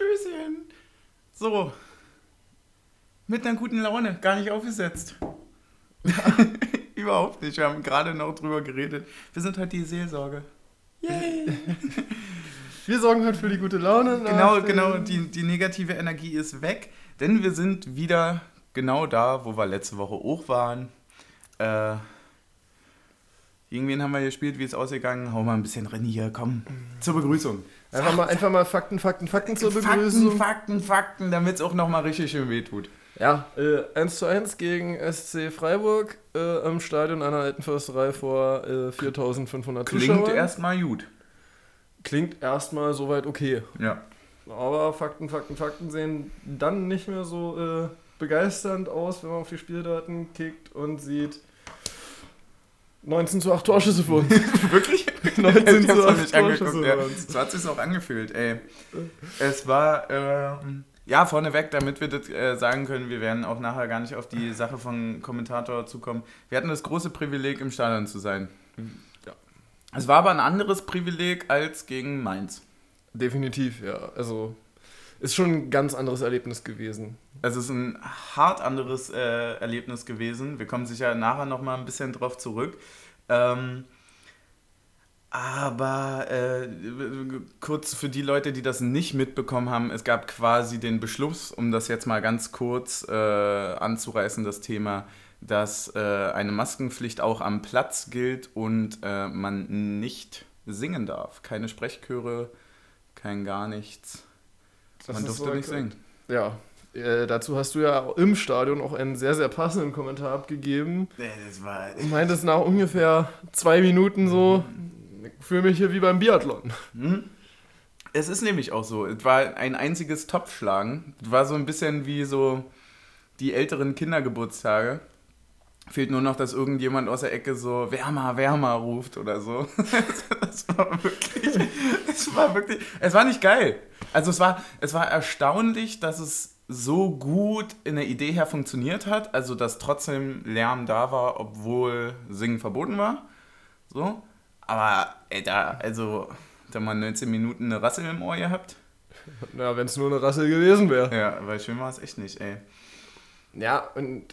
Stößchen. So. Mit einer guten Laune, gar nicht aufgesetzt. Überhaupt nicht. Wir haben gerade noch drüber geredet. Wir sind halt die Seelsorge. Yay! Wir sorgen heute für die gute Laune. Genau, genau. Die, die negative Energie ist weg, denn wir sind wieder genau da, wo wir letzte Woche auch waren. Äh, irgendwen haben wir gespielt, wie es ausgegangen. Hau mal ein bisschen rein hier, komm. Zur Begrüßung. Einfach mal, einfach mal Fakten, Fakten, Fakten zur Fakten, Begrüßung. Fakten, Fakten, damit es auch nochmal richtig schön wehtut. Ja, äh, 1 zu 1 gegen SC Freiburg äh, am Stadion einer alten Försterei vor äh, 4500 Klingt Zuschauern. erstmal gut. Klingt erstmal soweit okay. Ja. Aber Fakten, Fakten, Fakten sehen dann nicht mehr so äh, begeisternd aus, wenn man auf die Spieldaten kickt und sieht 19 zu 8 Torschüsse für uns. Wirklich? 19 Ich hab's zu noch 8 nicht angeguckt. Ja. So hat sich's auch angefühlt, ey. Es war, ähm, ja, vorneweg, damit wir das äh, sagen können, wir werden auch nachher gar nicht auf die Sache von Kommentator zukommen. Wir hatten das große Privileg, im Stadion zu sein. Ja. Es war aber ein anderes Privileg als gegen Mainz. Definitiv, ja. Also ist schon ein ganz anderes Erlebnis gewesen. Es ist ein hart anderes äh, Erlebnis gewesen. Wir kommen sicher nachher nochmal ein bisschen drauf zurück. Ähm, aber äh, kurz für die Leute, die das nicht mitbekommen haben, es gab quasi den Beschluss, um das jetzt mal ganz kurz äh, anzureißen, das Thema, dass äh, eine Maskenpflicht auch am Platz gilt und äh, man nicht singen darf. Keine Sprechchöre, kein gar nichts. Das man durfte so nicht singen. Ja. Äh, dazu hast du ja im Stadion auch einen sehr, sehr passenden Kommentar abgegeben. Das war Du meintest nach ungefähr zwei Minuten so, ich fühle mich hier wie beim Biathlon. Hm? Es ist nämlich auch so. Es war ein einziges Topfschlagen. Es war so ein bisschen wie so die älteren Kindergeburtstage. Fehlt nur noch, dass irgendjemand aus der Ecke so wärmer, wärmer ruft oder so. Das war wirklich, es war wirklich, es war nicht geil. Also es war, es war erstaunlich, dass es so gut in der Idee her funktioniert hat. Also dass trotzdem Lärm da war, obwohl Singen verboten war. So. Aber, ey, da, also, da man 19 Minuten eine Rassel im Ohr gehabt. Na, wenn es nur eine Rasse gewesen wäre. Ja, weil schön war es echt nicht, ey. Ja, und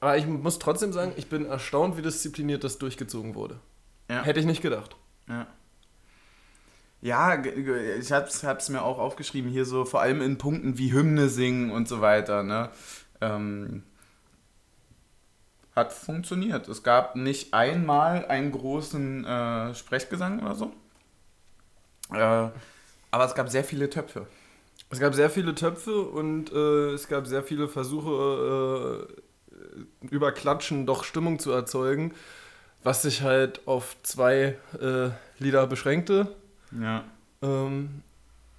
aber ich muss trotzdem sagen, ich bin erstaunt, wie diszipliniert das durchgezogen wurde. Ja. Hätte ich nicht gedacht. Ja. Ja, ich hab's, hab's mir auch aufgeschrieben, hier so vor allem in Punkten wie Hymne singen und so weiter, ne? Ähm, hat funktioniert. Es gab nicht einmal einen großen äh, Sprechgesang oder so. Äh, aber es gab sehr viele Töpfe. Es gab sehr viele Töpfe und äh, es gab sehr viele Versuche, äh, über Klatschen doch Stimmung zu erzeugen, was sich halt auf zwei äh, Lieder beschränkte. Ja. Ähm,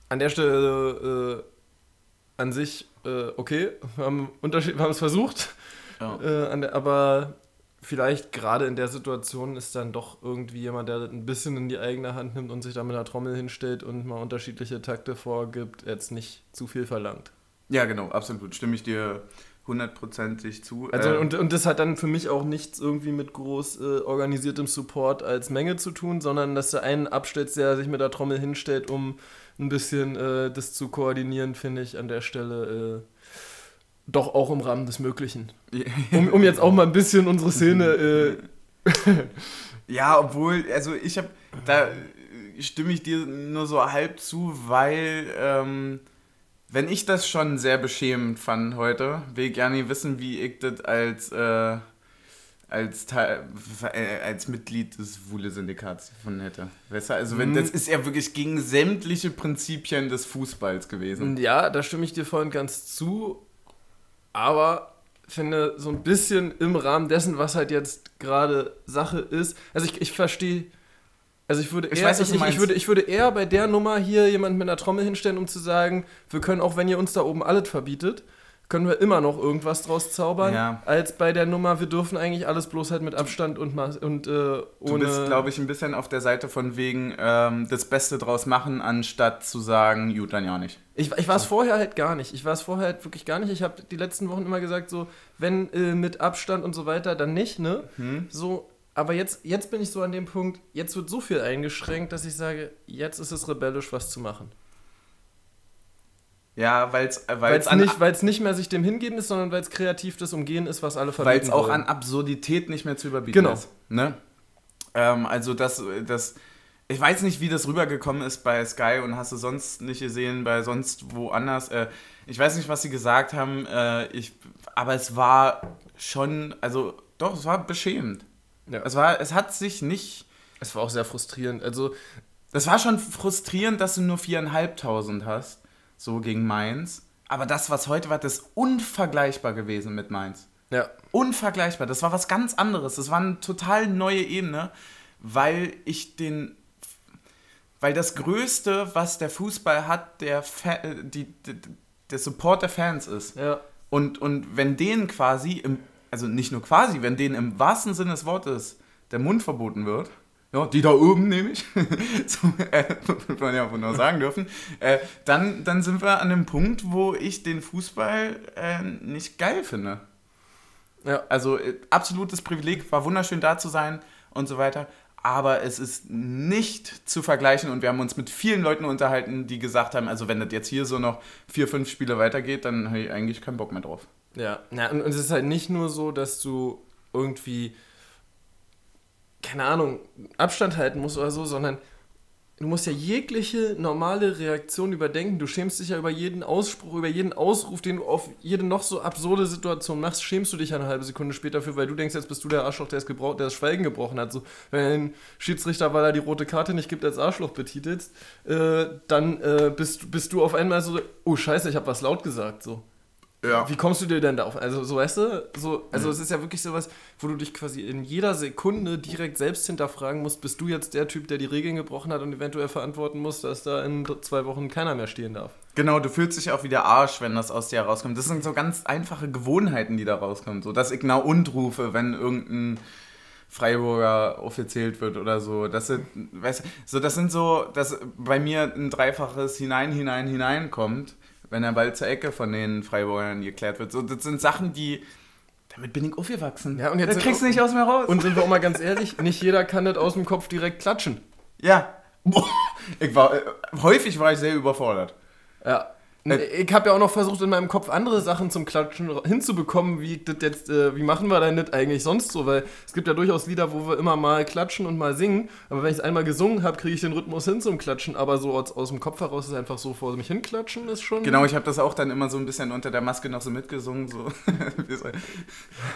an der Stelle äh, an sich okay, wir haben Unterschied, wir haben es versucht, ja. äh, der, aber vielleicht gerade in der Situation ist dann doch irgendwie jemand, der das ein bisschen in die eigene Hand nimmt und sich da mit einer Trommel hinstellt und mal unterschiedliche Takte vorgibt, jetzt nicht zu viel verlangt. Ja, genau, absolut. Stimme ich dir hundertprozentig zu. Also Äh, und, und das hat dann für mich auch nichts irgendwie mit groß äh, organisiertem Support als Menge zu tun, sondern dass der einen abstellt, der sich mit der Trommel hinstellt, um ein bisschen äh, das zu koordinieren, finde ich an der Stelle äh, doch auch im Rahmen des Möglichen. Um, um jetzt auch mal ein bisschen unsere Szene äh, Ja, obwohl, also ich habe, da stimme ich dir nur so halb zu, weil, ähm, wenn ich das schon sehr beschämend fand heute, will ich gerne wissen, wie ich das als, äh, als, Teil, äh, als Mitglied des Wuhle-Syndikats gefunden hätte. Weißt du, also wenn, Mhm. das ist ja wirklich gegen sämtliche Prinzipien des Fußballs gewesen. Ja, da stimme ich dir voll und ganz zu. Aber finde so ein bisschen im Rahmen dessen, was halt jetzt gerade Sache ist. Also ich, ich verstehe. Also ich würde, Ich eher, weiß, ich, du ich, ich, würde, ich würde eher bei der Nummer hier jemanden mit einer Trommel hinstellen, um zu sagen, wir können auch, wenn ihr uns da oben alles verbietet, können wir immer noch irgendwas draus zaubern, Ja. als bei der Nummer, wir dürfen eigentlich alles bloß halt mit Abstand und, und äh, ohne... Du bist, glaube ich, ein bisschen auf der Seite von wegen ähm, das Beste draus machen, anstatt zu sagen, gut, dann ja nicht. Ich, ich war es vorher halt gar nicht. Ich war es vorher halt wirklich gar nicht. Ich habe die letzten Wochen immer gesagt, so, wenn äh, mit Abstand und so weiter, dann nicht, ne? Hm? So, aber jetzt, jetzt bin ich so an dem Punkt, jetzt wird so viel eingeschränkt, dass ich sage, jetzt ist es rebellisch, was zu machen. Ja, weil's, äh, Weil weil's es an, nicht, weil's nicht mehr sich dem hingeben ist, sondern weil es kreativ das Umgehen ist, was alle verbieten weil's auch wollen. an Absurdität nicht mehr zu überbieten Genau. ist. Ne? Ähm, also das, das, ich weiß nicht, wie das rübergekommen ist bei Sky und hast du sonst nicht gesehen, bei sonst woanders. Äh, ich weiß nicht, was sie gesagt haben, äh, ich, aber es war schon, also doch, es war beschämend. Ja. Es war, es hat sich nicht, Es war auch sehr frustrierend. Also, das war schon frustrierend, dass du nur 4.500 hast, so gegen Mainz. Aber das, was heute war, das ist unvergleichbar gewesen mit Mainz. ja. Unvergleichbar. Das war was ganz anderes. Das war eine total neue Ebene, weil ich den. Weil das Größte, was der Fußball hat, der, Fa äh, die, die, der Support der Fans ist. Ja. Und, und wenn denen quasi, im, also nicht nur quasi, wenn denen im wahrsten Sinne des Wortes der Mund verboten wird, ja, die da oben nämlich, so, äh, wird man ja wohl noch sagen dürfen, äh, dann, dann sind wir an dem Punkt, wo ich den Fußball äh, nicht geil finde. Ja. Also äh, absolutes Privileg, war wunderschön da zu sein und so weiter. Aber es ist nicht zu vergleichen und wir haben uns mit vielen Leuten unterhalten, die gesagt haben, also wenn das jetzt hier so noch vier, fünf Spiele weitergeht, dann habe ich eigentlich keinen Bock mehr drauf. Ja, ja und, und es ist halt nicht nur so, dass du irgendwie, keine Ahnung, Abstand halten musst oder so, sondern du musst ja jegliche normale Reaktion überdenken. Du schämst dich ja über jeden Ausspruch, über jeden Ausruf, den du auf jede noch so absurde Situation machst, schämst du dich eine halbe Sekunde später für, weil du denkst, jetzt bist du der Arschloch, der das, gebrauch, der das Schweigen gebrochen hat. So, wenn ein Schiedsrichter, weil er die rote Karte nicht gibt, als Arschloch betitelst, äh, dann äh, bist, bist du auf einmal so, oh scheiße, ich habe was laut gesagt. So. Ja. Wie kommst du dir denn da auf? Also, so weißt du, so, also es ist ja wirklich sowas, wo du dich quasi in jeder Sekunde direkt selbst hinterfragen musst, bist du jetzt der Typ, der die Regeln gebrochen hat und eventuell verantworten muss, dass da in zwei Wochen keiner mehr stehen darf. Genau, du fühlst dich auch wie der Arsch, wenn das aus dir herauskommt. Das sind so ganz einfache Gewohnheiten, die da rauskommen. So, dass ich genau und rufe, wenn irgendein Freiburger offizielt wird oder so. Das sind, weißt du, so, das sind so, dass bei mir ein dreifaches Hinein, Hinein, Hinein kommt, wenn der Ball zur Ecke von den Freiburgern geklärt wird. So, das sind Sachen, die. Damit bin ich aufgewachsen. Ja, und jetzt- das kriegst du nicht aus mir raus. Und sind wir auch mal ganz ehrlich, nicht jeder kann das aus dem Kopf direkt klatschen. ja. Ich war, äh, häufig war ich sehr überfordert. Ja. Äh, ich habe ja auch noch versucht, in meinem Kopf andere Sachen zum Klatschen hinzubekommen, wie das jetzt, äh, wie machen wir denn das eigentlich sonst so? Weil es gibt ja durchaus Lieder, wo wir immer mal klatschen und mal singen. Aber wenn ich es einmal gesungen habe, kriege ich den Rhythmus hin zum Klatschen. Aber so aus, aus dem Kopf heraus ist einfach so vor mich hinklatschen, ist schon. Genau, ich habe das auch dann immer so ein bisschen unter der Maske noch so mitgesungen. So.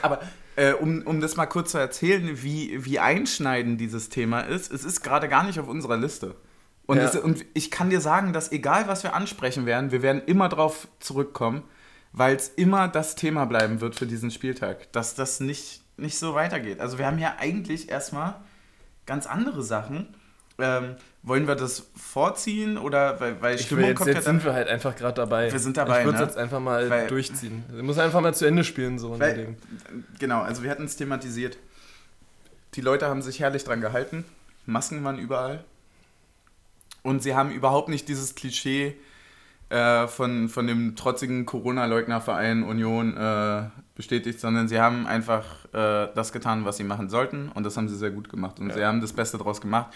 Aber äh, um, um das mal kurz zu erzählen, wie, wie einschneidend dieses Thema ist, es ist gerade gar nicht auf unserer Liste. Und, Ja. es, und ich kann dir sagen, dass egal was wir ansprechen werden, wir werden immer drauf zurückkommen, weil es immer das Thema bleiben wird für diesen Spieltag, dass das nicht, nicht so weitergeht. Also wir haben ja eigentlich erstmal ganz andere Sachen. Ähm, wollen wir das vorziehen oder weil, weil Ich Stimmung will, jetzt kommt ja jetzt dann sind wir halt einfach gerade dabei. Wir sind dabei, Ich würde es ne? jetzt einfach mal Weil- durchziehen. Du musst einfach mal zu Ende spielen, so Weil, genau, also wir hatten es thematisiert. Die Leute haben sich herrlich dran gehalten. Masken waren überall. Und sie haben überhaupt nicht dieses Klischee äh, von, von dem trotzigen Corona-Leugnerverein Union äh, bestätigt, sondern sie haben einfach äh, das getan, was sie machen sollten. Und das haben sie sehr gut gemacht. Und Ja. sie haben das Beste draus gemacht.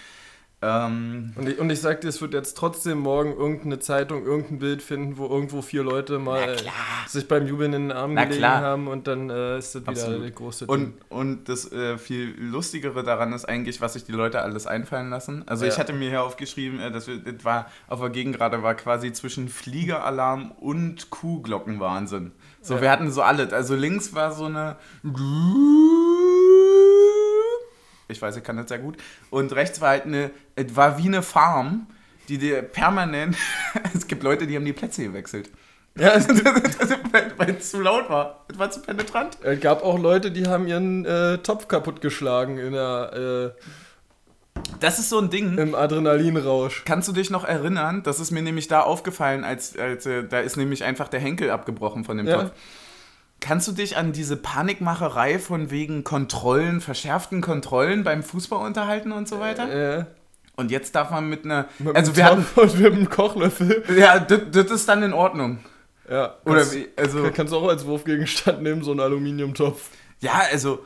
Ähm, Und ich, und ich sag dir, es wird jetzt trotzdem morgen irgendeine Zeitung, irgendein Bild finden, wo irgendwo vier Leute mal sich beim Jubeln in den Arm Na gelegen klar. haben und dann äh, ist das wieder Absolut. der große Und, und das äh, viel Lustigere daran ist eigentlich, was sich die Leute alles einfallen lassen. Also Ja. ich hatte mir hier aufgeschrieben, äh, dass wir, das war auf der Gegengrade war quasi zwischen Fliegeralarm und Kuhglockenwahnsinn. So, Ja. wir hatten so alles. Also links war so eine ich weiß, ich kann das sehr gut. Und rechts war halt eine, es war wie eine Farm, die dir permanent, es gibt Leute, die haben die Plätze gewechselt. Ja, es, weil es zu laut war. Es war zu penetrant. es gab auch Leute, die haben ihren äh, Topf kaputtgeschlagen in der, Das ist so ein Ding. äh, im Adrenalinrausch. Kannst du dich noch erinnern? Das ist mir nämlich da aufgefallen, als, als äh, da ist nämlich einfach der Henkel abgebrochen von dem Ja. Topf. Kannst du dich an diese Panikmacherei von wegen Kontrollen, verschärften Kontrollen beim Fußball unterhalten und so weiter? Äh, Und jetzt darf man mit einer. mit also wir hatten. Und mit einem Kochlöffel. Ja, das das ist dann in Ordnung. Ja, Oder kannst- wie? Also. Kannst du auch als Wurfgegenstand nehmen, so einen Aluminiumtopf. Ja, also.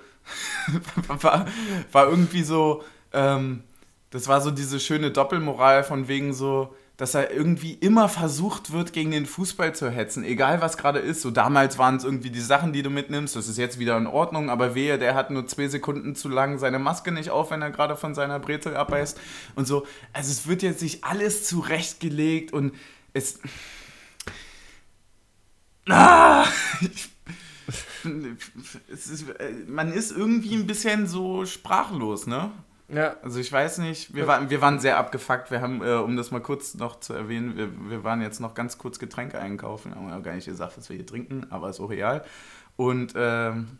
war, war irgendwie so. Ähm, das war so diese schöne Doppelmoral von wegen so. Dass er irgendwie immer versucht wird, gegen den Fußball zu hetzen, egal was gerade ist. So damals waren es irgendwie die Sachen, die du mitnimmst, das ist jetzt wieder in Ordnung, aber wehe, der hat nur zwei Sekunden zu lang seine Maske nicht auf, wenn er gerade von seiner Brezel abbeißt und so. Also es wird jetzt sich alles zurechtgelegt und es... Ah, ich, ist, man ist irgendwie ein bisschen so sprachlos, ne? Ja. Also ich weiß nicht, wir waren, wir waren sehr abgefuckt. Wir haben, äh, um das mal kurz noch zu erwähnen, wir, wir waren jetzt noch ganz kurz Getränke einkaufen. Haben wir gar nicht gesagt, was wir hier trinken, aber ist auch real. Und ähm,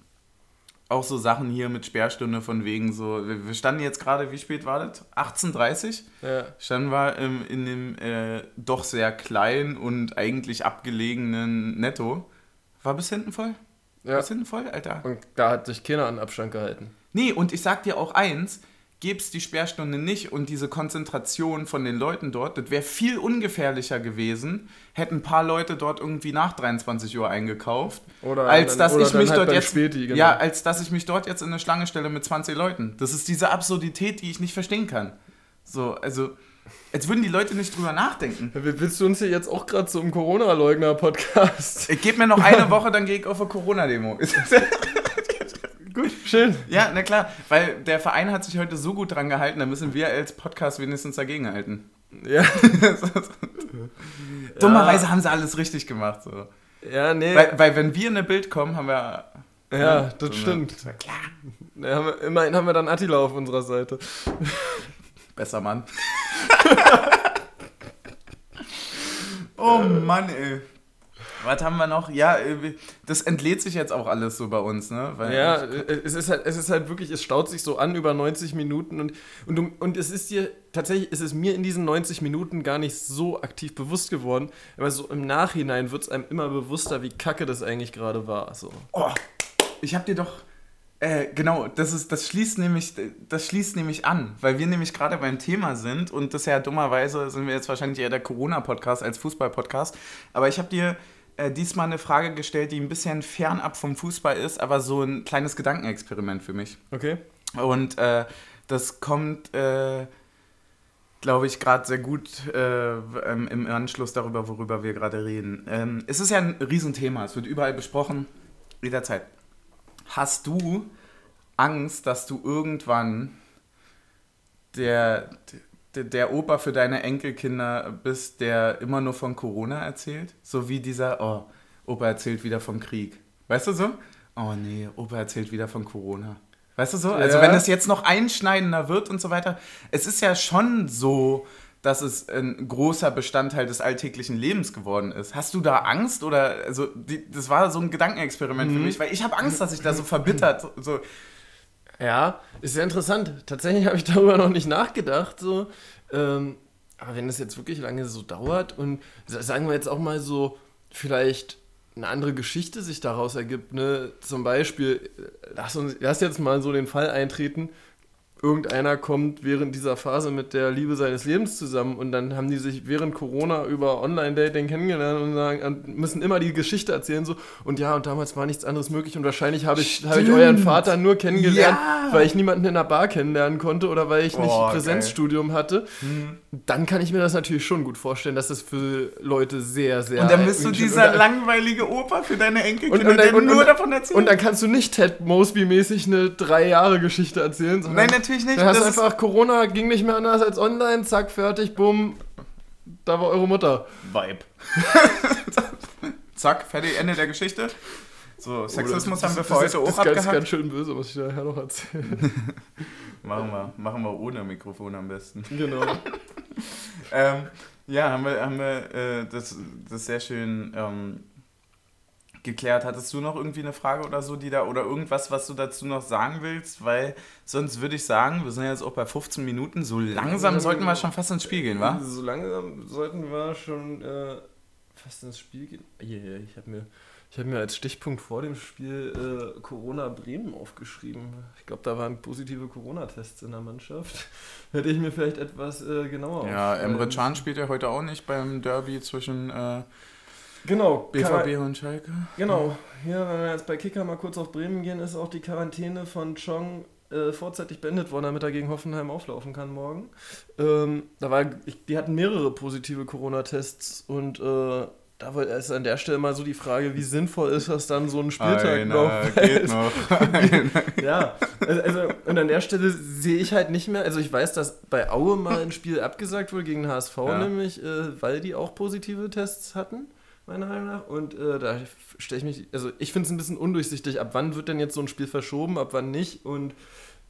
auch so Sachen hier mit Sperrstunde von wegen so, wir, wir standen jetzt gerade, wie spät war das? 18.30 Ja. Standen wir ähm, in dem äh, doch sehr kleinen und eigentlich abgelegenen Netto. War bis hinten voll? ja. Bis hinten voll, Alter? Und da hat sich keiner an Abstand gehalten. Nee, und ich sag dir auch eins, gäb's die Sperrstunde nicht und diese Konzentration von den Leuten dort, das wäre viel ungefährlicher gewesen, hätten ein paar Leute dort irgendwie nach 23 Uhr eingekauft, Oder als dann- dass oder ich mich halt dort jetzt Späti, genau. ja, als dass ich mich dort jetzt in eine Schlange stelle mit 20 Leuten. Das ist diese Absurdität, die ich nicht verstehen kann. So, also als würden die Leute nicht drüber nachdenken. Willst du uns hier jetzt auch gerade so im Corona-Leugner-Podcast? Ich gebe mir noch eine Woche, dann gehe ich auf eine Corona-Demo. Gut, schön. ja, na klar, weil der Verein hat sich heute so gut dran gehalten, da müssen wir als Podcast wenigstens dagegen halten. Ja. Dummerweise haben sie alles richtig gemacht. So. Ja, nee. Weil, weil wenn wir in ein Bild kommen, haben wir. ja, ne, das so stimmt. Eine, klar. Ja, haben wir, immerhin haben wir dann Attila auf unserer Seite. Besser Mann. oh Mann, ey. Was haben wir noch? Ja, äh, das entlädt sich jetzt auch alles so bei uns, ne? Weil Ja, äh, es ist, halt, es ist halt wirklich, es staut sich so an über 90 Minuten und, und, und es ist dir, tatsächlich ist es mir in diesen 90 Minuten gar nicht so aktiv bewusst geworden, aber so im Nachhinein wird es einem immer bewusster, wie kacke das eigentlich gerade war. So. Oh, ich hab dir doch. Äh, genau, das, ist, das, schließt nämlich, das schließt nämlich an, weil wir nämlich gerade beim Thema sind und das ja dummerweise sind wir jetzt wahrscheinlich eher der Corona-Podcast als Fußball-Podcast. Aber ich habe dir äh, diesmal eine Frage gestellt, die ein bisschen fernab vom Fußball ist, aber so ein kleines Gedankenexperiment für mich. Okay? Und äh, das kommt, äh, glaube ich, gerade sehr gut äh, ähm, im Anschluss darüber, worüber wir gerade reden. Ähm, es ist ja ein Riesenthema, es wird überall besprochen, jederzeit. Hast du Angst, dass du irgendwann der, der, Opa für deine Enkelkinder bist, der immer nur von Corona erzählt? So wie dieser, oh, Opa erzählt wieder vom Krieg. Weißt du so? Oh nee, Opa erzählt wieder von Corona. Weißt du so? Also Ja. wenn es jetzt noch einschneidender wird und so weiter. Es ist ja schon so, dass es ein großer Bestandteil des alltäglichen Lebens geworden ist. Hast du da Angst oder also die, das war so ein Gedankenexperiment für mich, weil ich habe Angst, dass ich da so verbittert so Ja, ist sehr interessant. Tatsächlich habe ich darüber noch nicht nachgedacht. So. Ähm, aber wenn das jetzt wirklich lange so dauert und sa- sagen wir jetzt auch mal so, vielleicht eine andere Geschichte sich daraus ergibt, ne? Zum Beispiel, äh, lass, uns, lass jetzt mal so den Fall eintreten, irgendeiner kommt während dieser Phase mit der Liebe seines Lebens zusammen und dann haben die sich während Corona über Online-Dating kennengelernt und sagen, müssen immer die Geschichte erzählen so und ja und damals war nichts anderes möglich und wahrscheinlich habe ich, habe ich euren Vater nur kennengelernt, Ja. weil ich niemanden in einer Bar kennenlernen konnte oder weil ich nicht Oh, geil. Präsenzstudium hatte, dann kann ich mir das natürlich schon gut vorstellen, dass das für Leute sehr, sehr... und dann bist du dieser langweilige Opa für deine Enkelkinder, und, und, der und, nur und, davon erzählt. und dann kannst du nicht Ted Mosby-mäßig eine drei Jahre Geschichte erzählen, sondern Nein, natürlich nicht. dann hast Das einfach Corona ging nicht mehr anders als online, zack, fertig, bumm, da war eure Mutter. Vibe. Zack, fertig, Ende der Geschichte. So, Sexismus Oh, das- haben wir das- für das heute ist- auch Das ist ganz, abgehakt. ganz schön böse, was ich nachher noch erzähle. Machen wir, machen wir ohne Mikrofon am besten. genau. ähm, ja, haben wir, haben wir äh, das, das sehr schön ähm, geklärt. Hattest du noch irgendwie eine Frage oder so, die da oder irgendwas, was du dazu noch sagen willst? Weil sonst würde ich sagen, wir sind jetzt auch bei 15 Minuten. So langsam sollten wir schon fast ins Spiel gehen, wa? So langsam sollten wir schon äh, fast ins Spiel gehen. Yeah, ich habe mir, ich hab mir als Stichpunkt vor dem Spiel äh, Corona Bremen aufgeschrieben. Ich glaube, da waren positive Corona-Tests in der Mannschaft. Hätte ich mir vielleicht etwas äh, genauer Ja, Emre Can spielt ja heute auch nicht beim Derby zwischen äh, Genau, BVB und Schalke. Genau, hier, wenn wir jetzt bei Kicker mal kurz auf Bremen gehen, ist auch die Quarantäne von Chong äh, vorzeitig beendet worden, damit er gegen Hoffenheim auflaufen kann morgen. Ähm, da war, ich, die hatten mehrere positive Corona-Tests und äh, da ist an der Stelle mal so die Frage, wie sinnvoll ist das dann, so einen Spieltag Einer noch? Geht noch. ja, also, also, und an der Stelle sehe ich halt nicht mehr, also ich weiß, dass bei Aue mal ein Spiel abgesagt wurde gegen HSV, ja. nämlich, äh, weil die auch positive Tests hatten, meiner Meinung nach. Und äh, da stelle ich mich, also ich finde es ein bisschen undurchsichtig, ab wann wird denn jetzt so ein Spiel verschoben, ab wann nicht und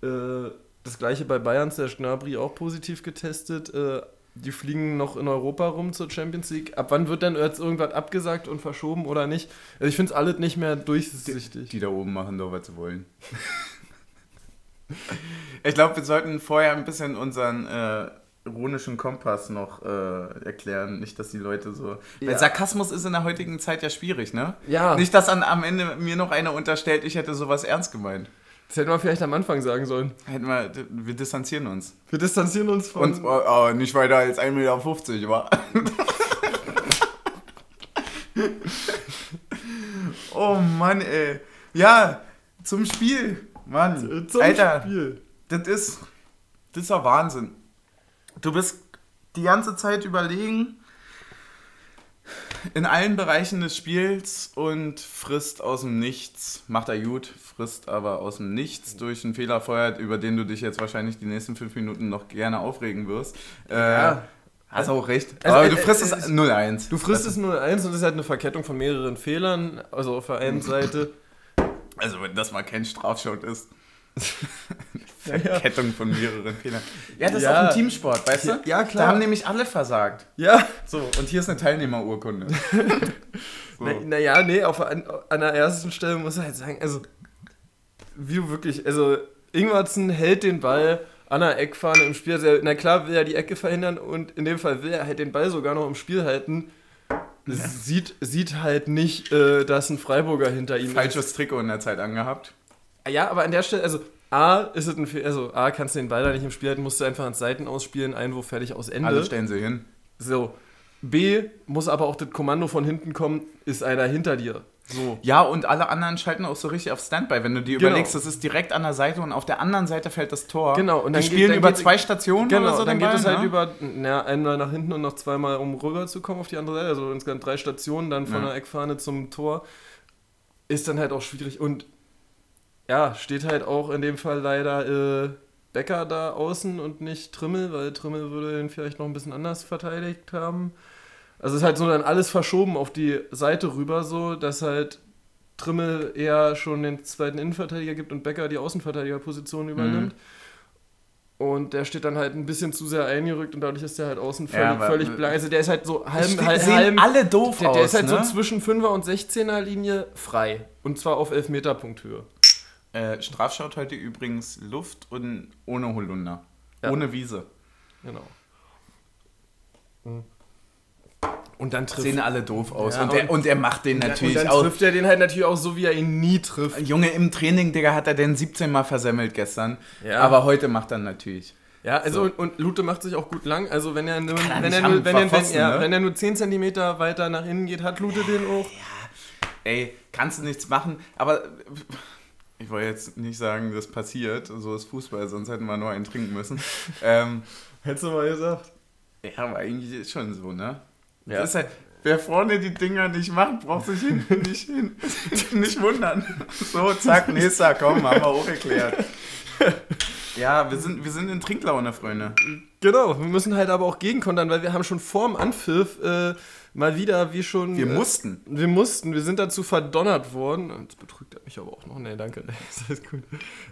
äh, das gleiche bei Bayern, der Gnabry auch positiv getestet. Äh, die fliegen noch in Europa rum zur Champions League. Ab wann wird denn jetzt irgendwas abgesagt und verschoben oder nicht? Also ich finde es alles nicht mehr durchsichtig. Die, die, da oben machen doch, was sie wollen. ich glaube, wir sollten vorher ein bisschen unseren äh, ironischen Kompass noch äh, erklären. Nicht, dass die Leute so. Ja. Weil Sarkasmus ist in der heutigen Zeit ja schwierig, ne? Ja. Nicht, dass an, am Ende mir noch einer unterstellt, ich hätte sowas ernst gemeint. Das hätten wir vielleicht am Anfang sagen sollen. Hätten wir, wir distanzieren uns. Wir distanzieren uns von. Und, oh, oh, nicht weiter als 1,50 Meter, wa? oh Mann, ey. Ja, zum Spiel. Mann. Zum Alter, Spiel. Das ist. Das ist ja Wahnsinn. Du bist die ganze Zeit überlegen, in allen Bereichen des Spiels und frisst aus dem Nichts. Macht er gut, frisst aber aus dem Nichts durch einen Fehler feuert, über den du dich jetzt wahrscheinlich die nächsten fünf Minuten noch gerne aufregen wirst. Ja. Äh, Hast auch recht. Also, aber du äh, frisst äh, es 0-1. Du frisst es 0-1 und es ist halt eine Verkettung von mehreren Fehlern. Also auf der einen Seite. Also wenn das mal kein Strafschot ist. Verkettung ja. von mehreren Fehlern. Ja, das ja. ist auch ein Teamsport, weißt du? Ja, klar. Da haben nämlich alle versagt. Ja. So, und hier ist eine Teilnehmerurkunde. so. Naja, na nee, auf, an, an der ersten Stelle muss ich halt sagen, also, wie du wirklich, also, Ingwarzen hält den Ball an der Eckfahne im Spiel. Also, na klar will er die Ecke verhindern und in dem Fall will er halt den Ball sogar noch im Spiel halten. Ja. Sieht, sieht halt nicht, äh, dass ein Freiburger hinter ihm Falsches ist. Falsches Trikot in der Zeit angehabt. Ja, aber an der Stelle, also A, ist es ein Fehler, also A, kannst du den Ball da nicht im Spiel halten, musst du einfach ans Seiten ausspielen, Einwurf fertig aus Ende. Alle stellen sie hin. So. B, muss aber auch das Kommando von hinten kommen, ist einer hinter dir. So. Ja, und alle anderen schalten auch so richtig auf Standby. Wenn du dir genau. überlegst, das ist direkt an der Seite und auf der anderen Seite fällt das Tor. Genau. Und dann die spielen geht, über zwei Stationen genau, oder so. Dann geht Ball, es halt ne? über na, einmal nach hinten und noch zweimal, um rüber zu kommen auf die andere Seite. Also insgesamt drei Stationen, dann von ja. der Eckfahne zum Tor. Ist dann halt auch schwierig. Und ja, steht halt auch in dem Fall leider äh, Becker da außen und nicht Trimmel, weil Trimmel würde ihn vielleicht noch ein bisschen anders verteidigt haben. Also es ist halt so dann alles verschoben auf die Seite rüber, so dass halt Trimmel eher schon den zweiten Innenverteidiger gibt und Becker die Außenverteidigerposition übernimmt. Mhm. Und der steht dann halt ein bisschen zu sehr eingerückt und dadurch ist der halt außen völlig, ja, völlig blank. Also der ist halt so halb. halb, sehen halb alle doof der, aus. Der ist halt ne? so zwischen 5er und 16er Linie frei. Und zwar auf 11 Meter Punkthöhe. Äh, Strafschaut heute übrigens Luft und ohne Holunder. Ja. Ohne Wiese. Genau. Mhm. Und dann trifft. Sehen alle doof aus. Ja, und, er, und, er macht den natürlich auch. Und dann auch, trifft er den halt natürlich auch so, wie er ihn nie trifft. Junge, im Training, Digga, hat er den 17 Mal versemmelt gestern. Ja. Aber heute macht er natürlich. Ja, also so. und, Lute macht sich auch gut lang. Also wenn er nur, wenn er, nur, wenn, er, wenn, ja, ne? wenn er nur 10 cm weiter nach innen geht, hat Lute den auch. Ja, ey, kannst du nichts machen. Aber ich wollte jetzt nicht sagen, das passiert, so ist Fußball, sonst hätten wir nur einen trinken müssen. ähm, Hättest du mal gesagt? Ja, aber eigentlich ist schon so, ne? Ja. Halt, wer vorne die Dinger nicht macht, braucht sich hinten nicht, hin, nicht wundern. So, zack, nächster, komm, haben wir auch erklärt. Ja, wir sind, wir sind in Trinklaune, Freunde. Genau, wir müssen halt aber auch gegenkontern, weil wir haben schon vorm Anpfiff äh, mal wieder, wie schon. Wir äh, mussten. Wir mussten, wir sind dazu verdonnert worden. Das betrügt mich aber auch noch. Nee, danke. Das ist gut.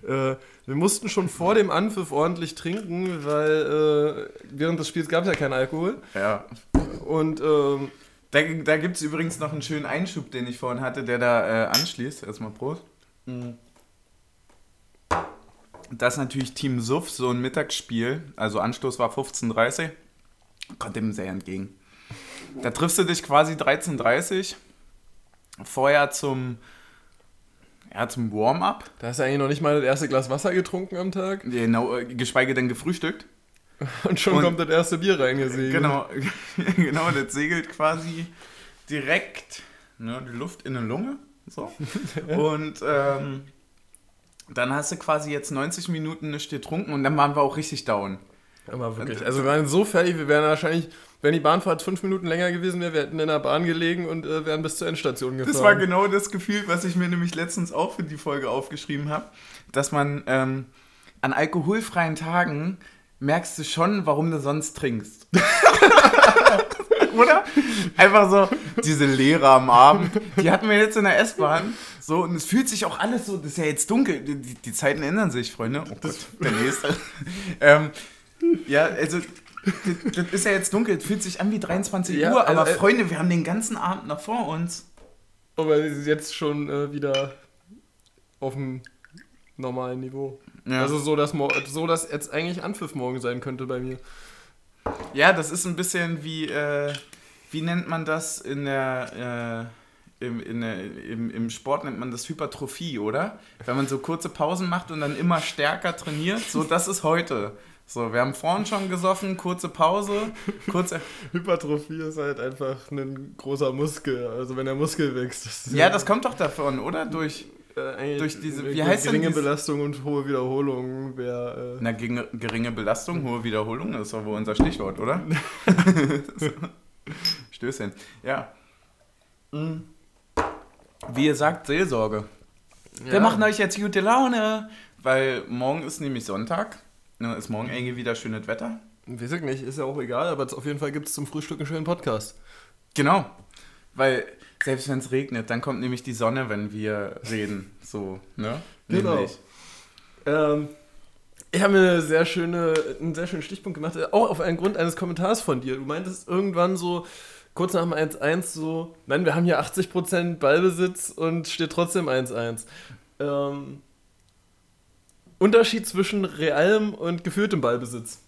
Äh, wir mussten schon vor dem Anpfiff ordentlich trinken, weil äh, während des Spiels gab es ja keinen Alkohol. Ja. Und. Ähm, da da gibt es übrigens noch einen schönen Einschub, den ich vorhin hatte, der da äh, anschließt. Erstmal Prost. Mhm dass natürlich Team Suff so ein Mittagsspiel, also Anstoß war 15.30 kommt dem sehr entgegen. Da triffst du dich quasi 13.30 vorher zum, ja, zum Warm-up. Da hast du eigentlich noch nicht mal das erste Glas Wasser getrunken am Tag. Genau, geschweige denn gefrühstückt. Und schon Und, kommt das erste Bier reingesegelt. Genau, genau, das segelt quasi direkt ne, die Luft in eine Lunge. So. Und ähm, dann hast du quasi jetzt 90 Minuten nichts getrunken und dann waren wir auch richtig down. Aber wirklich. Also wir waren so fertig, wir wären wahrscheinlich, wenn die Bahnfahrt fünf Minuten länger gewesen wäre, wir hätten in der Bahn gelegen und äh, wären bis zur Endstation gefahren. Das war genau das Gefühl, was ich mir nämlich letztens auch für die Folge aufgeschrieben habe, dass man ähm, an alkoholfreien Tagen merkst du schon, warum du sonst trinkst. Oder? Einfach so, diese Lehrer am Abend, die hatten wir jetzt in der S-Bahn. So, und es fühlt sich auch alles so, das ist ja jetzt dunkel. Die, die Zeiten ändern sich, Freunde. Oh Gott, der nächste. ähm, ja, also, das, das ist ja jetzt dunkel, es fühlt sich an wie 23 Ja, Uhr, aber also, äh, Freunde, wir haben den ganzen Abend noch vor uns. Aber sie ist jetzt schon äh, wieder auf dem normalen Niveau. Ja. Also so dass, so, dass jetzt eigentlich Anpfiff morgen sein könnte bei mir. Ja, das ist ein bisschen wie, äh, wie nennt man das in der, äh, im, in der, im, im Sport nennt man das Hypertrophie, oder? Wenn man so kurze Pausen macht und dann immer stärker trainiert, so das ist heute. So, wir haben vorhin schon gesoffen, kurze Pause, kurze. Hypertrophie ist halt einfach ein großer Muskel. Also wenn der Muskel wächst. Das Ja, das kommt doch davon, oder? Durch äh, durch diese- wie heißt denn geringe dieses- Belastung und hohe Wiederholung wäre. Äh, eine geringe, geringe Belastung, hohe Wiederholung, das ist doch wohl unser Stichwort, oder? Stößchen. Ja. Mhm. Wie ihr sagt, Seelsorge. Wir ja. machen euch jetzt gute Laune, weil morgen ist nämlich Sonntag. Ne, ist morgen irgendwie wieder schönes Wetter. Weiß ich nicht, ist ja auch egal, aber auf jeden Fall gibt es zum Frühstück einen schönen Podcast. Genau. Weil selbst wenn es regnet, dann kommt nämlich die Sonne, wenn wir reden. So, ne? Genau. Ähm, ich habe mir eine sehr schöne, einen sehr schönen Stichpunkt gemacht, äh, auch auf einen Grund eines Kommentars von dir. Du meintest irgendwann so, kurz nach dem 1-1 so, nein, wir haben hier 80% Ballbesitz und steht trotzdem 1-1. Ähm, Unterschied zwischen realem und geführtem Ballbesitz.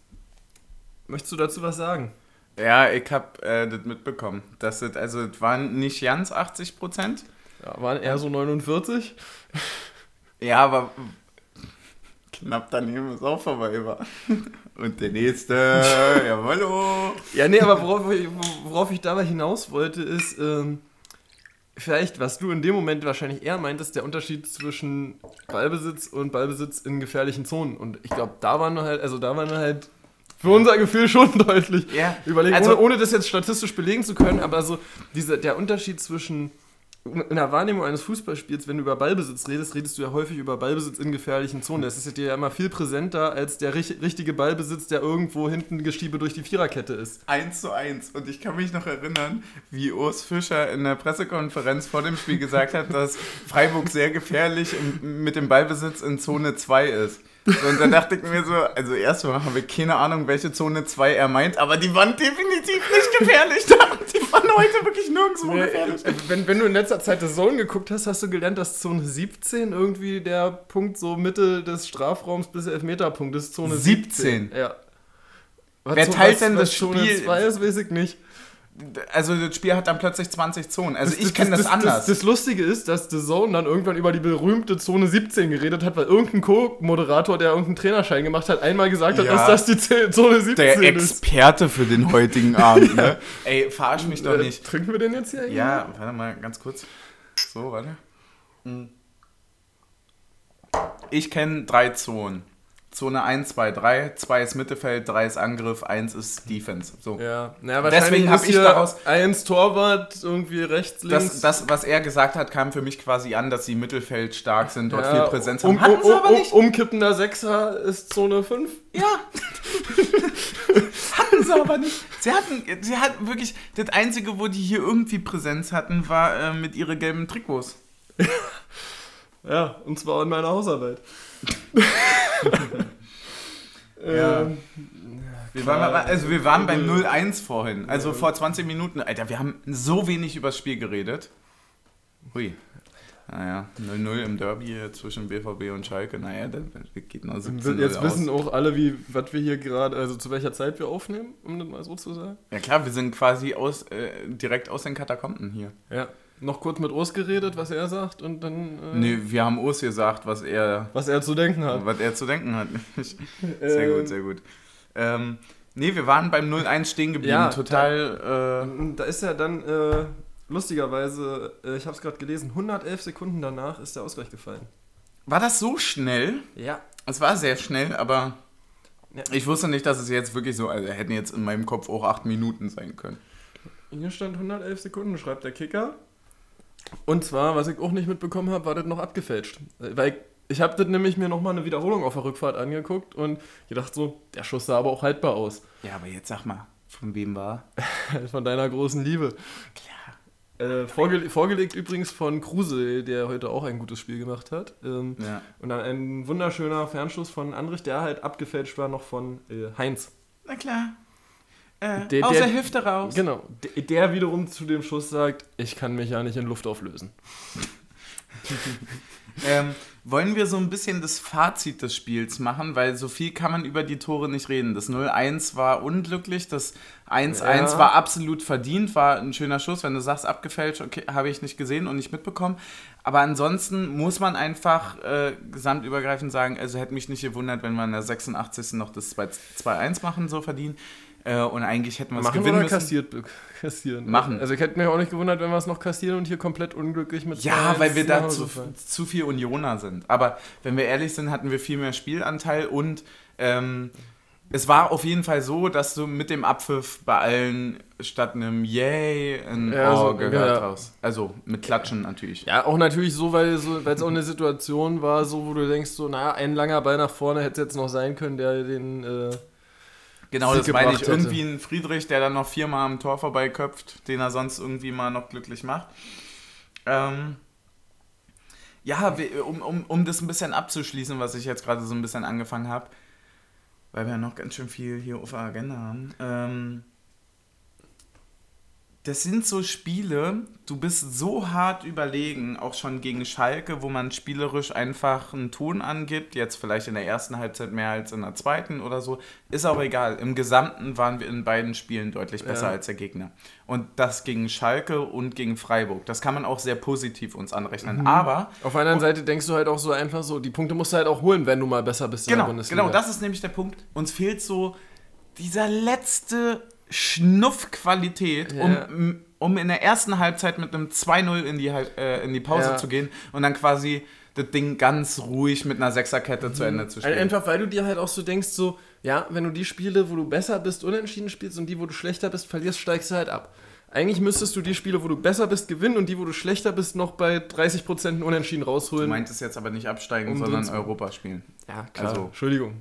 Möchtest du dazu was sagen? Ja, ich habe äh, das mitbekommen. Das sind, also, es waren nicht ganz 80 Prozent. Ja, waren eher so 49. Ja, aber knapp daneben ist auch vorbei war. Und der nächste, jawollo. Ja, nee, aber worauf ich, worauf ich dabei hinaus wollte, ist, ähm, vielleicht, was du in dem Moment wahrscheinlich eher meintest, der Unterschied zwischen Ballbesitz und Ballbesitz in gefährlichen Zonen. Und ich glaube, da waren wir halt, also da waren wir halt für unser Gefühl schon deutlich. Ja, überlegen, also- ohne, ohne das jetzt statistisch belegen zu können, aber so diese, der Unterschied zwischen in der Wahrnehmung eines Fußballspiels, wenn du über Ballbesitz redest, redest du ja häufig über Ballbesitz in gefährlichen Zonen. Das ist ja dir ja immer viel präsenter als der rich- richtige Ballbesitz, der irgendwo hinten Geschiebe durch die Viererkette ist. 1 zu 1. Und ich kann mich noch erinnern, wie Urs Fischer in der Pressekonferenz vor dem Spiel gesagt hat, dass Freiburg sehr gefährlich mit dem Ballbesitz in Zone 2 ist. So, und dann dachte ich mir so, also erstmal habe ich keine Ahnung, welche Zone 2 er meint, aber die waren definitiv nicht gefährlich da. Die waren heute wirklich nirgendwo gefährlich. Äh, Wenn, wenn du in letzter Zeit das Zone geguckt hast, hast du gelernt, dass Zone 17 irgendwie der Punkt so Mitte des Strafraums bis Elfmeterpunkt ist. Zone 17. 17? Ja. Wer Was- teilt was- denn was das Zone Spiel? 2 ist, weiß ich nicht. Also das Spiel hat dann plötzlich 20 Zonen. Also ich kenne das, das, anders. Das, Lustige ist, dass The Zone dann irgendwann über die berühmte Zone 17 geredet hat, weil irgendein Co-Moderator, der irgendeinen Trainerschein gemacht hat, einmal gesagt hat, Ja. dass das die Zone 17 der ist. Experte für den heutigen Abend, ne? Ey, verarsch mich doch Äh, nicht. Trinken wir den jetzt hier? eigentlich? Ja, warte mal, ganz kurz. So, warte. Hm. Ich kenne drei Zonen. Zone 1, 2, 3. 2 ist Mittelfeld, 3 ist Angriff, 1 ist Defense. So. Ja, naja, Deswegen hab ist ich hier daraus- eins Torwart, irgendwie rechts, links. Das, das, was er gesagt hat, kam für mich quasi an, dass sie Mittelfeld stark sind, dort Ja, viel Präsenz um, haben. Hatten um, sie aber nicht. Umkippender Sechser ist Zone 5. Ja. hatten sie aber nicht. Sie hatten, sie hatten wirklich, das Einzige, wo die hier irgendwie Präsenz hatten, war äh, mit ihren gelben Trikots. Ja, und zwar in meiner Hausarbeit. Ja. Ähm, Wir waren, also wir waren bei Äh, 0-1 vorhin. Also vor 20 Minuten. Alter, wir haben so wenig übers Spiel geredet. Hui. Naja, 0-0 im Derby zwischen BVB und Schalke. Naja, das das geht noch 17 Jetzt aus. wissen auch alle, wie, was wir hier gerade, also zu welcher Zeit wir aufnehmen, um das mal so zu sagen. Ja klar, wir sind quasi aus, äh, direkt aus den Katakomben hier. Ja. Noch kurz mit Urs geredet, was er sagt und dann, äh, Nee, wir haben Urs gesagt, was er, was er zu denken hat. was er zu denken hat. sehr Ähm, gut, sehr gut. Ähm, nee, wir waren beim 0-1 stehen geblieben. Ja, Total, Und Da ist ja dann, äh, lustigerweise, äh, ich habe es gerade gelesen, 111 Sekunden danach ist der Ausgleich gefallen. War das so schnell? Ja. Es war sehr schnell, aber Ja. ich wusste nicht, dass es jetzt wirklich so, also hätten jetzt in meinem Kopf auch acht Minuten sein können. Hier stand 111 Sekunden, schreibt der Kicker. Und zwar, was ich auch nicht mitbekommen habe, war das noch abgefälscht. Äh, Weil ich, ich habe das nämlich mir nochmal eine Wiederholung auf der Rückfahrt angeguckt und gedacht so, der Schuss sah aber auch haltbar aus. Ja, aber jetzt sag mal, von wem war? Von deiner großen Liebe. Klar. Äh, vorge vorgelegt übrigens von Kruse, der heute auch ein gutes Spiel gemacht hat. Ähm, Ja. Und dann ein wunderschöner Fernschuss von Andrich, der halt abgefälscht war noch von äh, Heinz. Na klar. Äh, Der- aus der- der Hüfte raus. Genau. Der, der wiederum zu dem Schuss sagt, ich kann mich ja nicht in Luft auflösen. Ähm, wollen wir so ein bisschen das Fazit des Spiels machen, weil so viel kann man über die Tore nicht reden. Das 0-1 war unglücklich, das 1-1 Ja. war absolut verdient, war ein schöner Schuss. Wenn du sagst, abgefälscht, okay, habe ich nicht gesehen und nicht mitbekommen. Aber ansonsten muss man einfach äh, gesamtübergreifend sagen, also hätte mich nicht gewundert, wenn wir in der 86. noch das 2-1 machen, so verdient. Äh, und eigentlich hätten wir es gewinnen oder müssen. kassiert, kassieren? Machen. Also ich hätte mich auch nicht gewundert, wenn wir es noch kassieren und hier komplett unglücklich mit Ja, 2-1 weil wir da zu, zu viel Unioner sind. Aber wenn wir ehrlich sind, hatten wir viel mehr Spielanteil und ähm, es war auf jeden Fall so, dass du mit dem Abpfiff bei allen statt einem Yay ein Ja, Oh so, gehört ja. hast. Also mit Klatschen natürlich. Ja, auch natürlich so, weil so, es auch eine Situation war, so wo du denkst, so, naja, ein langer Ball nach vorne hätte es jetzt noch sein können, der den. Äh, Genau, das meine ich. hätte. Irgendwie ein Friedrich, der dann noch viermal am Tor vorbeiköpft, den er sonst irgendwie mal noch glücklich macht. Ähm, ja, um, um, um das ein bisschen abzuschließen, was ich jetzt gerade so ein bisschen angefangen habe, weil wir ja noch ganz schön viel hier auf der Agenda haben. Ähm, das sind so Spiele, du bist so hart überlegen, auch schon gegen Schalke, wo man spielerisch einfach einen Ton angibt, jetzt vielleicht in der ersten Halbzeit mehr als in der zweiten oder so, ist auch egal. Im Gesamten waren wir in beiden Spielen deutlich besser Ja. als der Gegner. Und das gegen Schalke und gegen Freiburg. Das kann man auch sehr positiv uns anrechnen. Aber auf der anderen Seite denkst du halt auch so einfach so, die Punkte musst du halt auch holen, wenn du mal besser bist in Genau, der Bundesliga. genau, das ist nämlich der Punkt. Uns fehlt so dieser letzte Schnuff Qualität, Ja. um, um in der ersten Halbzeit mit einem 2-0 in die, äh, in die Pause Ja. zu gehen und dann quasi das Ding ganz ruhig mit einer Sechserkette zu Ende zu Ein- spielen. Einfach weil du dir halt auch so denkst, so, ja, wenn du die Spiele, wo du besser bist, unentschieden spielst und die, wo du schlechter bist, verlierst, steigst du halt ab. Eigentlich müsstest du die Spiele, wo du besser bist, gewinnen und die, wo du schlechter bist, noch bei 30% einen Unentschieden Du rausholen. meintest jetzt aber nicht absteigen, Um sondern Europa spielen. ja, klar. Also- Entschuldigung.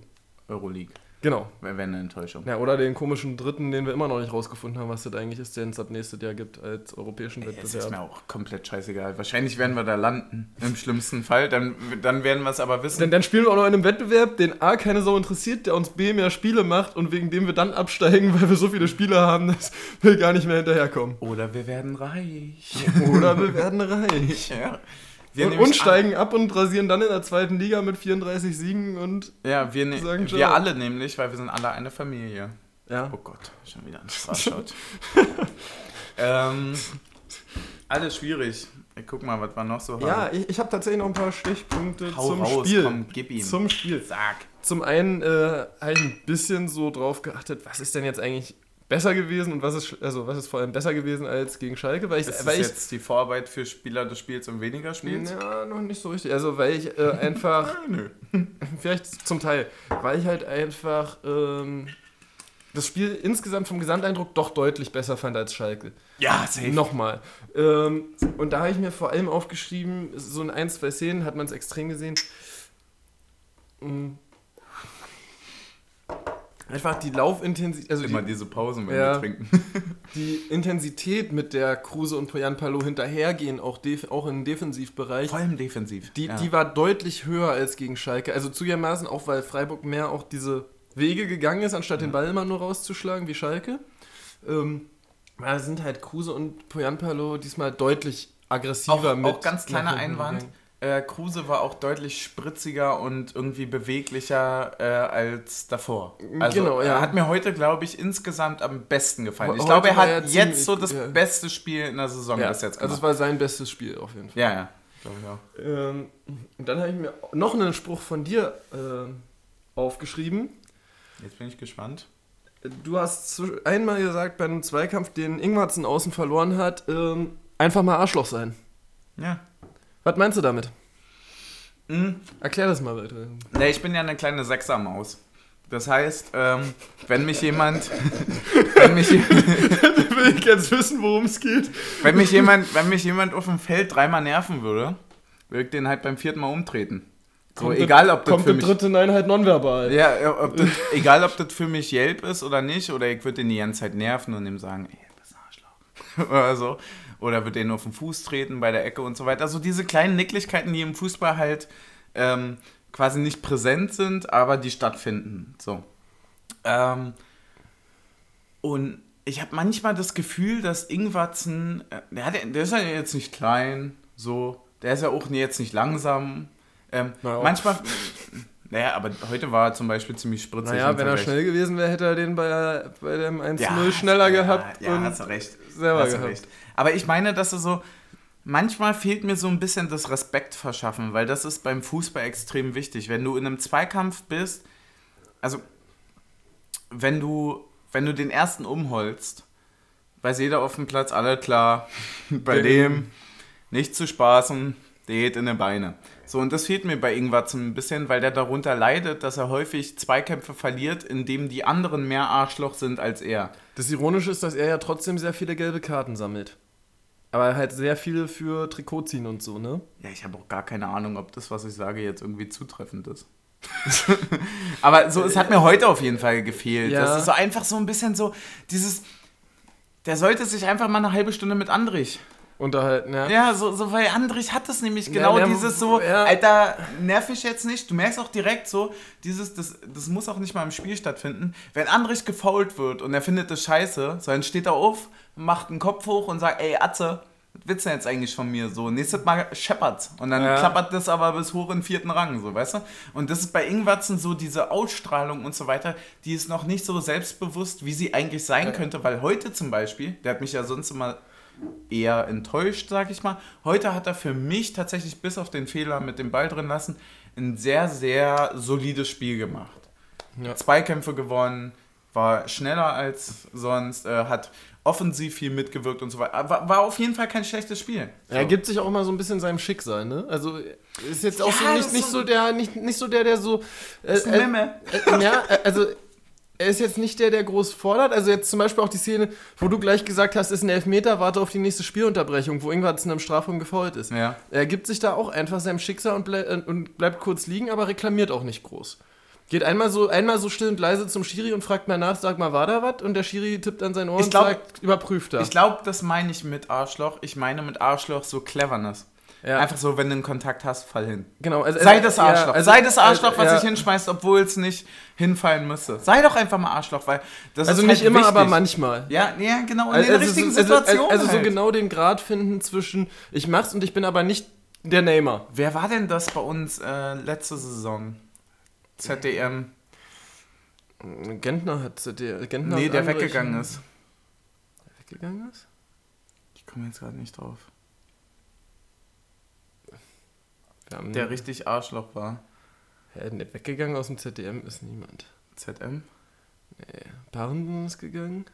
Euroleague. Genau. Wäre wär eine Enttäuschung. Ja, oder den komischen dritten, den wir immer noch nicht rausgefunden haben, was das eigentlich ist, den es ab nächstes Jahr gibt als europäischen Es ist Wettbewerb. mir auch komplett scheißegal. Wahrscheinlich werden wir da landen, im schlimmsten Fall. Dann, dann werden wir es aber wissen. Denn dann spielen wir auch noch in einem Wettbewerb, den A keine Sau interessiert, der uns B mehr Spiele macht und wegen dem wir dann absteigen, weil wir so viele Spiele haben, dass wir gar nicht mehr hinterherkommen. Oder wir werden reich. Oder wir werden reich. Ja. Wir Und, und steigen ab und rasieren dann in der zweiten Liga mit 34 Siegen und. Ja, wir, ne Sagen wir ciao. alle nämlich, weil wir sind alle eine Familie. Ja. Oh Gott, schon wieder ein Strafschott. ähm, alles schwierig. Ich guck mal, was wir noch so haben. Ja, ich, ich habe tatsächlich noch ein paar Stichpunkte Hau zum raus, Spiel. komm, gib ihm. Zum Spiel. Sag. Zum einen äh, habe ich ein bisschen so drauf geachtet, was ist denn jetzt eigentlich besser gewesen und was ist, also was ist vor allem besser gewesen als gegen Schalke, weil ich, Ist weil das ich jetzt die Vorarbeit für Spieler des Spiels und weniger Spiels? Ja, noch nicht so richtig. Also, weil ich äh, einfach, Nö. vielleicht zum Teil, weil ich halt einfach ähm, das Spiel insgesamt vom Gesamteindruck doch deutlich besser fand als Schalke. Ja, safe. Nochmal. Ähm, und da habe ich mir vor allem aufgeschrieben, so in ein, zwei Szenen hat man es extrem gesehen. Mm. Einfach die Laufintensität, also Immer die, diese Pausen, wenn Ja. wir trinken. die Intensität, mit der Kruse und Poyan Palo hinterhergehen, auch, auch im Defensivbereich, Vor allem defensiv. Die, ja. die war deutlich höher als gegen Schalke. Also zugegebenermaßen auch, weil Freiburg mehr auch diese Wege gegangen ist, anstatt den Ball immer nur rauszuschlagen wie Schalke. Ähm, da sind halt Kruse und Poyanpalo diesmal deutlich aggressiver auch, mit. auch ganz kleiner Einwand. gegangen. Äh, Kruse war auch deutlich spritziger und irgendwie beweglicher äh, als davor. Also, Genau, ja. Er hat mir heute, glaube ich, insgesamt am besten gefallen. Ich glaube, er hat er jetzt so das ja. beste Spiel in der Saison Ja, bis jetzt also es gemacht. war sein bestes Spiel auf jeden Fall. ja, ja. Glaube ich auch. Ähm, und dann habe ich mir noch einen Spruch von dir ähm, aufgeschrieben. Jetzt bin ich gespannt. Du hast einmal gesagt, bei einem Zweikampf, den Ingwarzen außen verloren hat, ähm, einfach mal Arschloch sein. Ja. Was meinst du damit? Hm? Erklär das mal weiter. Ne, ich bin ja eine kleine Sechsermaus. Das heißt, ähm, wenn mich jemand, wenn mich, will ich jetzt wissen, worum es geht. wenn mich jemand, wenn mich jemand auf dem Feld dreimal nerven würde, würde ich den halt beim vierten Mal umtreten. So, Kommt egal ob das Kommt für mich, dritte Einheit nonverbal. ja, äh, ob das, egal ob das für mich Yelp ist oder nicht, oder ich würde den die ganze Zeit nerven und ihm sagen, ey, du bist ein Arschloch. oder so. Oder würde den auf den Fuß treten bei der Ecke und so weiter. Also diese kleinen Nicklichkeiten, die im Fußball halt ähm, quasi nicht präsent sind, aber die stattfinden. So. Ähm, und ich habe manchmal das Gefühl, dass Ingwatzen, äh, der, hat, ja- der ist ja jetzt nicht klein, so, der ist ja auch jetzt nicht langsam. Ähm, manchmal, naja, aber heute war er zum Beispiel ziemlich spritzig. Naja, wenn er schnell gewesen wäre, hätte er den bei, bei dem 1-0 Ja, schneller ja, gehabt Ja, und hast du recht. selber Hast gehabt. recht. Aber ich meine, dass es so, manchmal fehlt mir so ein bisschen das Respekt verschaffen, weil das ist beim Fußball extrem wichtig. Wenn du in einem Zweikampf bist, also wenn du, wenn du den ersten umholst, weiß jeder auf dem Platz, alle klar, bei dem nicht zu spaßen, der geht in die Beine. So, und das fehlt mir bei Ingwarz ein bisschen, weil der darunter leidet, dass er häufig Zweikämpfe verliert, indem die anderen mehr Arschloch sind als er. Das Ironische ist, dass er ja trotzdem sehr viele gelbe Karten sammelt. Aber halt sehr viele für Trikot ziehen und so, ne? Ja, ich habe auch gar keine Ahnung, ob das, was ich sage, jetzt irgendwie zutreffend ist. Aber so, es hat mir heute auf jeden Fall gefehlt. Ja. Das ist so einfach so ein bisschen so, dieses, der sollte sich einfach mal eine halbe Stunde mit Andrich. Unterhalten, ja. Ja, so, so weil Andrich hat es nämlich Ja, genau der- dieses so, ja. Alter, nerv ich jetzt nicht. Du merkst auch direkt so, dieses, das, das muss auch nicht mal im Spiel stattfinden. Wenn Andrich gefault wird und er findet das scheiße, so dann steht er auf, macht einen Kopf hoch und sagt, ey Atze, was willst du jetzt eigentlich von mir? So, nächstes Mal scheppert's. Und dann Ja. klappert das aber bis hoch in den vierten Rang, so, weißt du? Und das ist bei Ingwatzen so diese Ausstrahlung und so weiter, die ist noch nicht so selbstbewusst, wie sie eigentlich sein Ja. könnte, weil heute zum Beispiel, der hat mich ja sonst immer eher enttäuscht, sag ich mal. Heute hat er für mich tatsächlich bis auf den Fehler mit dem Ball drin lassen ein sehr, sehr solides Spiel gemacht. Ja. Zweikämpfe gewonnen, war schneller als sonst, äh, hat offensiv viel mitgewirkt und so weiter. War, war auf jeden Fall kein schlechtes Spiel. Er gibt sich auch immer so ein bisschen seinem Schicksal, ne? Also ist jetzt auch Ja, so nicht, nicht so- so der, nicht, nicht so der, der so. Äh, ist ein äh, Memme. äh, ja, äh, also er ist jetzt nicht der, der groß fordert. Also jetzt zum Beispiel auch die Szene, wo du gleich gesagt hast, ist ein Elfmeter, warte auf die nächste Spielunterbrechung, wo irgendwas in einem Strafraum gefault ist. Ja. Er gibt sich da auch einfach seinem Schicksal und, blei äh, und bleibt kurz liegen, aber reklamiert auch nicht groß. Geht einmal so, einmal so still und leise zum Schiri und fragt mal nach, sag mal, war da was? Und der Schiri tippt an sein Ohr Ich und glaub- sagt, überprüft da. Ich glaube, das meine ich mit Arschloch. Ich meine mit Arschloch so Cleverness. Ja. Einfach so, wenn du einen Kontakt hast, fall hin. Genau, also, Sei das Arschloch. Ja, also- Sei das Arschloch, was ja. sich hinschmeißt, obwohl es nicht hinfallen müsste. Sei doch einfach mal Arschloch, weil das Also ist nicht halt immer, wichtig. aber manchmal. Ja, ja, genau. In Also, den richtigen also, Situationen. Also, also so halt. genau den Grad finden zwischen, ich mach's und ich bin aber nicht der Neymar. Wer war denn das bei uns äh, letzte Saison? ZDM. Gentner hat der Gentner Nee, der weggegangen ist. Weggegangen ist? Ich komme jetzt gerade nicht drauf. Wir haben Der richtig Arschloch war. ja, weggegangen aus dem ZDM ist niemand. ZM? Barnden ist gegangen.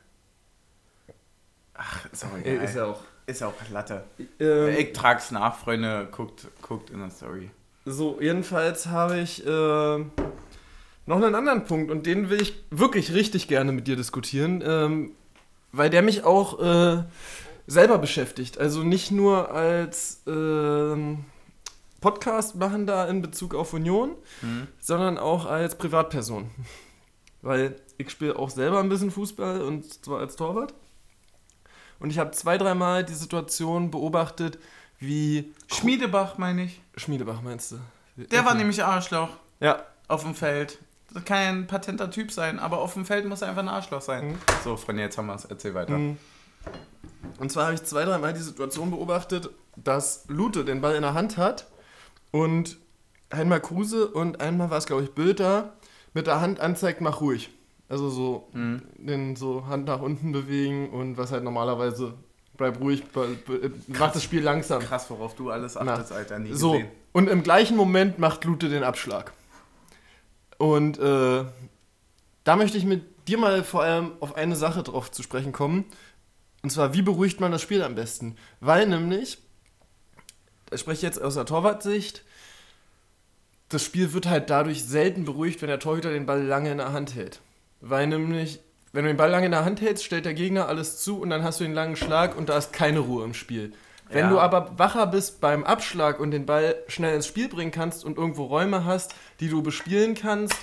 Ach, ist auch Ja, egal. ist ja auch. Ist auch Latte. Ähm, Ich trag's nach, Freunde. Guckt, guckt in der Story. So, jedenfalls habe ich äh, noch einen anderen Punkt und den will ich wirklich richtig gerne mit dir diskutieren, ähm, weil der mich auch äh, selber beschäftigt. Also nicht nur als ähm, Podcast-Machender in Bezug auf Union, Hm? sondern auch als Privatperson. Weil ich spiele auch selber ein bisschen Fußball und zwar als Torwart. Und ich habe zwei, dreimal die Situation beobachtet, wie Schmiedebach, meine ich. Schmiedebach meinst du? Der war nämlich Arschloch Ja, auf dem Feld. Das kann ja ein patenter Typ sein, aber auf dem Feld muss er einfach ein Arschloch sein. Mhm. So, Freunde, jetzt haben wir's. Erzähl weiter. Mhm. Und zwar habe ich zwei, dreimal die Situation beobachtet, dass Lute den Ball in der Hand hat und einmal Kruse und einmal war es, glaube ich, Bülter mit der Hand anzeigt, mach ruhig. Also so Mhm. den so Hand nach unten bewegen und was halt normalerweise bleib ruhig, be- be- mach das Spiel langsam. Krass, worauf du alles Na, achtest, Alter. Nie So, gesehen. und im gleichen Moment macht Lute den Abschlag. Und äh, da möchte ich mit dir mal vor allem auf eine Sache drauf zu sprechen kommen. Und zwar, wie beruhigt man das Spiel am besten? Weil nämlich, da spreche ich jetzt aus der Torwartsicht, das Spiel wird halt dadurch selten beruhigt, wenn der Torhüter den Ball lange in der Hand hält. Weil nämlich, wenn du den Ball lange in der Hand hältst, stellt der Gegner alles zu und dann hast du den langen Schlag und da ist keine Ruhe im Spiel. Wenn Ja. du aber wacher bist beim Abschlag und den Ball schnell ins Spiel bringen kannst und irgendwo Räume hast, die du bespielen kannst,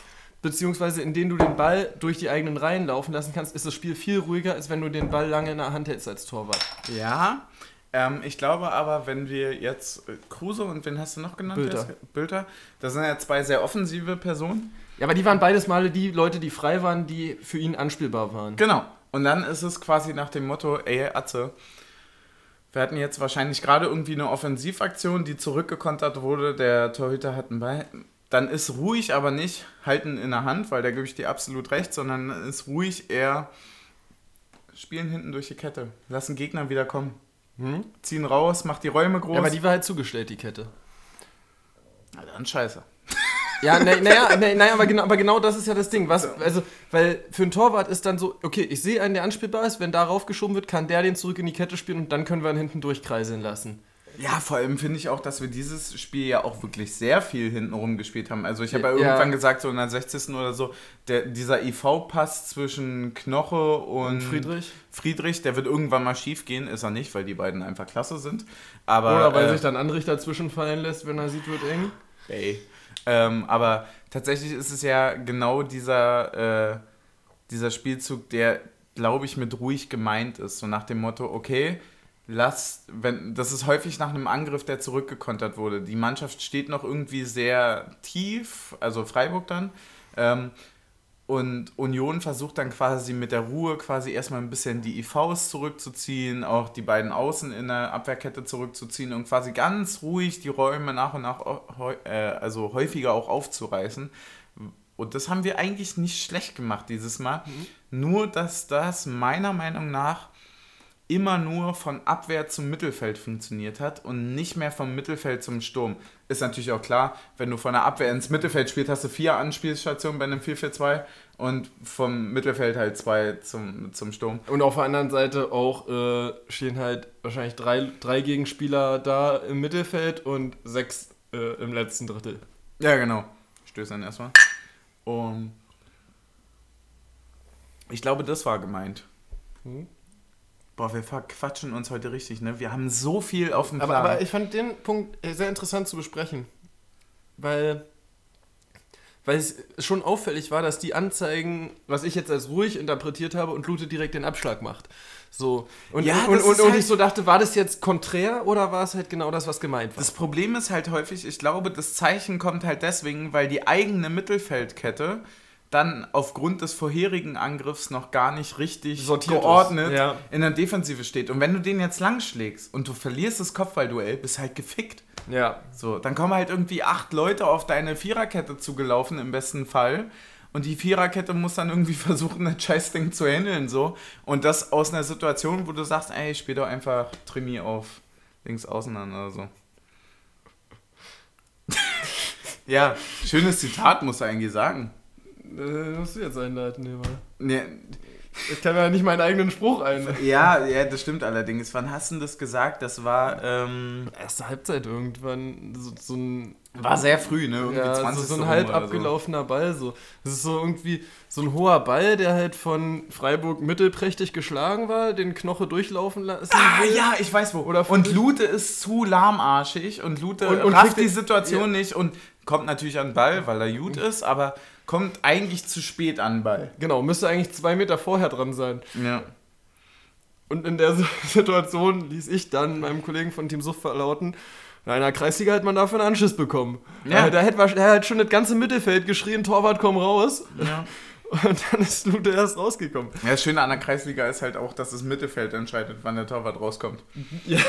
beziehungsweise in denen du den Ball durch die eigenen Reihen laufen lassen kannst, ist das Spiel viel ruhiger, als wenn du den Ball lange in der Hand hältst als Torwart. Ja, ähm, ich glaube aber, wenn wir jetzt äh, Kruse und wen hast du noch genannt? Bülter. Bülter. Das sind ja zwei sehr offensive Personen. Ja, aber die waren beides Male die Leute, die frei waren, die für ihn anspielbar waren. Genau. Und dann ist es quasi nach dem Motto, ey, Atze, wir hatten jetzt wahrscheinlich gerade irgendwie eine Offensivaktion, die zurückgekontert wurde, der Torhüter hat einen Ball. Dann ist ruhig, aber nicht halten in der Hand, weil da gebe ich dir absolut recht, sondern ist ruhig eher spielen hinten durch die Kette. Lassen Gegner wieder kommen. Hm? Ziehen raus, macht die Räume groß. Ja, aber die war halt zugestellt, die Kette. Na dann scheiße. Ja, naja, na, na, na, aber, genau, aber genau das ist ja das Ding. Was, also, weil für einen Torwart ist dann so, okay, ich sehe einen, der anspielbar ist, wenn darauf geschoben wird, kann der den zurück in die Kette spielen und dann können wir ihn hinten durchkreiseln lassen. Ja, vor allem finde ich auch, dass wir dieses Spiel ja auch wirklich sehr viel hintenrum gespielt haben. Also ich habe ja, Ja. irgendwann gesagt, so in der 60. oder so, der, dieser IV-Pass zwischen Knoche und, Friedrich? Friedrich, der wird irgendwann mal schief gehen, ist er nicht, weil die beiden einfach klasse sind. Aber, Oder weil äh, sich dann Anrichter zwischenfallen lässt, wenn er sieht, wird eng. Ey. Ähm, aber tatsächlich ist es ja genau dieser, äh, dieser Spielzug, der, glaube ich, mit ruhig gemeint ist. So nach dem Motto, okay, lass, wenn, das ist häufig nach einem Angriff, der zurückgekontert wurde. Die Mannschaft steht noch irgendwie sehr tief, also Freiburg dann. Ähm, und Union versucht dann quasi mit der Ruhe quasi erstmal ein bisschen die IVs zurückzuziehen, auch die beiden Außen in der Abwehrkette zurückzuziehen und quasi ganz ruhig die Räume nach und nach äh, also häufiger auch aufzureißen. Und das haben wir eigentlich nicht schlecht gemacht dieses Mal. Nur, dass das meiner Meinung nach immer nur von Abwehr zum Mittelfeld funktioniert hat und nicht mehr vom Mittelfeld zum Sturm. Ist natürlich auch klar, wenn du von der Abwehr ins Mittelfeld spielst, hast du vier Anspielstationen bei einem 4-4-2 und vom Mittelfeld halt zwei zum, zum Sturm. Und auf der anderen Seite auch äh, stehen halt wahrscheinlich drei, drei Gegenspieler da im Mittelfeld und sechs äh, im letzten Drittel. Ja, genau. Stöß dann erstmal. Und ich glaube, das war gemeint. Hm? Boah, wir verquatschen uns heute richtig, ne? Wir haben so viel auf dem Plan. Aber, aber ich fand den Punkt äh, sehr interessant zu besprechen. Weil, weil es schon auffällig war, dass die Anzeigen, was ich jetzt als ruhig interpretiert habe, und Lute direkt den Abschlag macht. So. Und, Ja, und, und, und halt- ich so dachte, war das jetzt konträr oder war es halt genau das, was gemeint war? Das Problem ist halt häufig, ich glaube, das Zeichen kommt halt deswegen, weil die eigene Mittelfeldkette dann aufgrund des vorherigen Angriffs noch gar nicht richtig Sortiert geordnet ja. in der Defensive steht. Und wenn du den jetzt lang schlägst und du verlierst das Kopfballduell, bist halt gefickt. ja. So, dann kommen halt irgendwie acht Leute auf deine Viererkette zugelaufen, im besten Fall. Und die Viererkette muss dann irgendwie versuchen, das Scheißding zu handeln, so. Und das aus einer Situation, wo du sagst, ey, ich spiel doch einfach Trimi auf links außen an oder so. ja, schönes Zitat, muss er eigentlich sagen. Äh, musst du jetzt einleiten, mal. Nee, Ich kann ja nicht meinen eigenen Spruch ein. ja, ja, das stimmt allerdings. Wann hast du denn das gesagt? Das war, ähm, Erste Halbzeit irgendwann, so, so ein war sehr früh, ne? Irgendwie Ja, 20. so, so ein halb oder so. abgelaufener Ball. So. Das ist so irgendwie so ein hoher Ball, der halt von Freiburg mittelprächtig geschlagen war, den Knoche durchlaufen lassen Ah, will. ja, ich weiß wo. Oder und Lute ist zu lahmarschig und Lute Und- und rafft die Situation nicht und kommt natürlich an den Ball, weil er gut ist, aber kommt eigentlich zu spät an den Ball. Genau, müsste eigentlich zwei Meter vorher dran sein. Ja. Und in der Situation ließ ich dann meinem Kollegen von Team Suff verlauten, in einer Kreisliga hat man dafür einen Anschiss bekommen. Ja. Äh, Da hätte er hat schon das ganze Mittelfeld geschrien, Torwart, komm raus. ja. Und dann ist Lute erst rausgekommen. Ja, das Schöne an der Kreisliga ist halt auch, dass das Mittelfeld entscheidet, wann der Torwart rauskommt. Ja,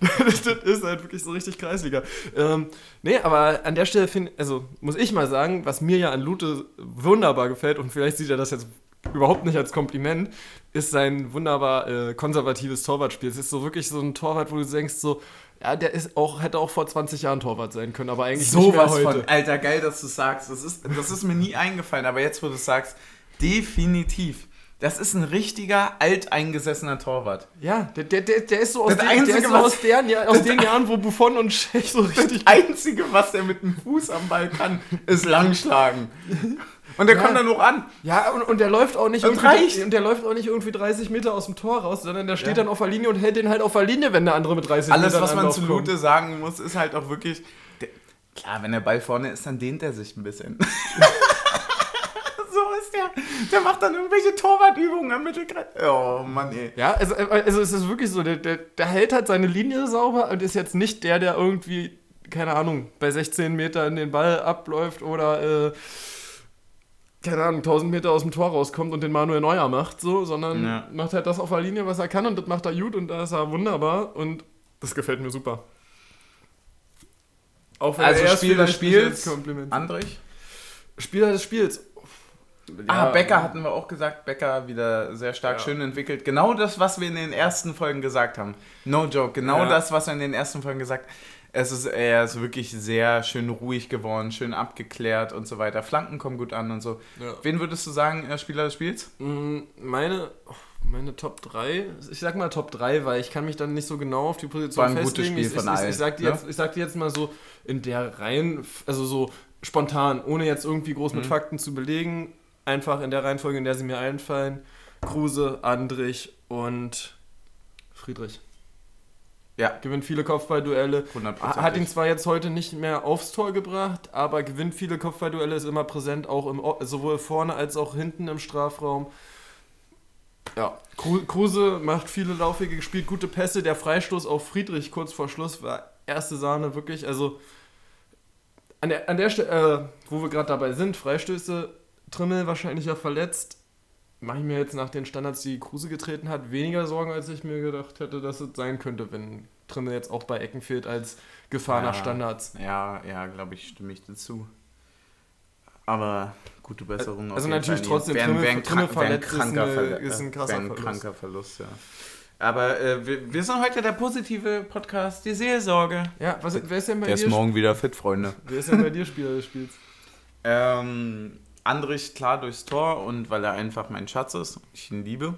das, das ist halt wirklich so richtig Kreisliga. Ähm, nee, aber an der Stelle finde also muss ich mal sagen, was mir ja an Lute wunderbar gefällt, und vielleicht sieht er das jetzt überhaupt nicht als Kompliment, ist sein wunderbar äh, konservatives Torwartspiel. Es ist so wirklich so ein Torwart, wo du denkst, so, ja, der ist auch, hätte auch vor 20 Jahren Torwart sein können, aber eigentlich nicht mehr heute. von. Alter, geil, dass du sagst. Das ist, das ist mir nie eingefallen, aber jetzt, wo du es sagst, definitiv. Das ist ein richtiger alteingesessener Torwart. Ja, der, der, der, ist so aus, den, Einzige, der so was- aus, deren, aus den Jahren, wo Buffon und Schech so richtig. Das Einzige, was er mit dem Fuß am Ball kann, ist langschlagen. Und der Ja. kommt dann noch an. Ja, und, und der läuft auch nicht Das irgendwie, reicht. und der läuft auch nicht irgendwie 30 Meter aus dem Tor raus, sondern der steht Ja. dann auf der Linie und hält den halt auf der Linie, wenn der andere mit 30 Alles, Metern was man zu. Lute sagen muss, ist halt auch wirklich. Der, klar, wenn der Ball vorne ist, dann dehnt er sich ein bisschen. so ist der. Der macht dann irgendwelche Torwartübungen am Mittelkreis. Oh Mann, ey. Ja, also, also es ist wirklich so, der, der, der hält halt seine Linie sauber und ist jetzt nicht der, der irgendwie, keine Ahnung, bei 16 Metern den Ball abläuft oder, äh, keine Ahnung, 1000 Meter aus dem Tor rauskommt und den Manuel Neuer macht, so, sondern Ja. macht halt das auf der Linie, was er kann und das macht er gut und da ist er wunderbar und das gefällt mir super. Auch wenn Also er Spiel des Spiels, Kompliment. Andrich? Spieler des Spiels. ah, Ja, Becker hatten wir auch gesagt. Becker wieder sehr stark Ja. schön entwickelt. Genau das, was wir in den ersten Folgen gesagt haben. No joke. Genau Ja. das, was wir in den ersten Folgen gesagt haben. Es ist, er ist wirklich sehr schön ruhig geworden, schön abgeklärt und so weiter. Flanken kommen gut an und so. Ja. Wen würdest du sagen, äh, Spieler des Spiels? Mm, Meine, oh, meine Top 3, ich sag mal Top 3, weil ich kann mich dann nicht so genau auf die Position War ein gutes festlegen. Spiel ich, von ich, allen, ich, ich, sag dir ne? jetzt, ich sag dir jetzt mal so in der Reihen, also so spontan, ohne jetzt irgendwie groß mit Mhm. Fakten zu belegen, einfach in der Reihenfolge, in der sie mir einfallen, Kruse, Andrich und Friedrich. Ja, Gewinnt viele Kopfballduelle. 100%. Hat ihn zwar jetzt heute nicht mehr aufs Tor gebracht, aber gewinnt viele Kopfballduelle, ist immer präsent, auch im, sowohl vorne als auch hinten im Strafraum. Ja, Kru- Kruse macht viele Laufwege, spielt gute Pässe. Der Freistoß auf Friedrich kurz vor Schluss war erste Sahne, wirklich. Also an der, an der Stelle, äh, wo wir gerade dabei sind, Freistöße, Trimmel wahrscheinlich ja verletzt. Mache ich mir jetzt nach den Standards, die Kruse getreten hat, weniger Sorgen, als ich mir gedacht hätte, dass es sein könnte, wenn Trimmel jetzt auch bei Ecken fehlt als Gefahr Ja. nach Standards. Ja, ja, glaube ich, stimme ich dazu. Aber gute Besserung. auf Also natürlich Fall. trotzdem, Wäre ein- Trimmel- Trimmel krank- wäre ein verletzt ist kranker eine- ist ein äh, krasser ein Verlust. kranker Verlust, ja. Aber äh, wir, wir sind heute der positive Podcast, die Seelsorge. Ja, was, wer ist denn bei Der ist dir? morgen wieder fit, Freunde. Wer ist denn bei dir Spieler des Spiels? Ähm, Andrich klar durchs Tor und weil er einfach mein Schatz ist, ich ihn liebe.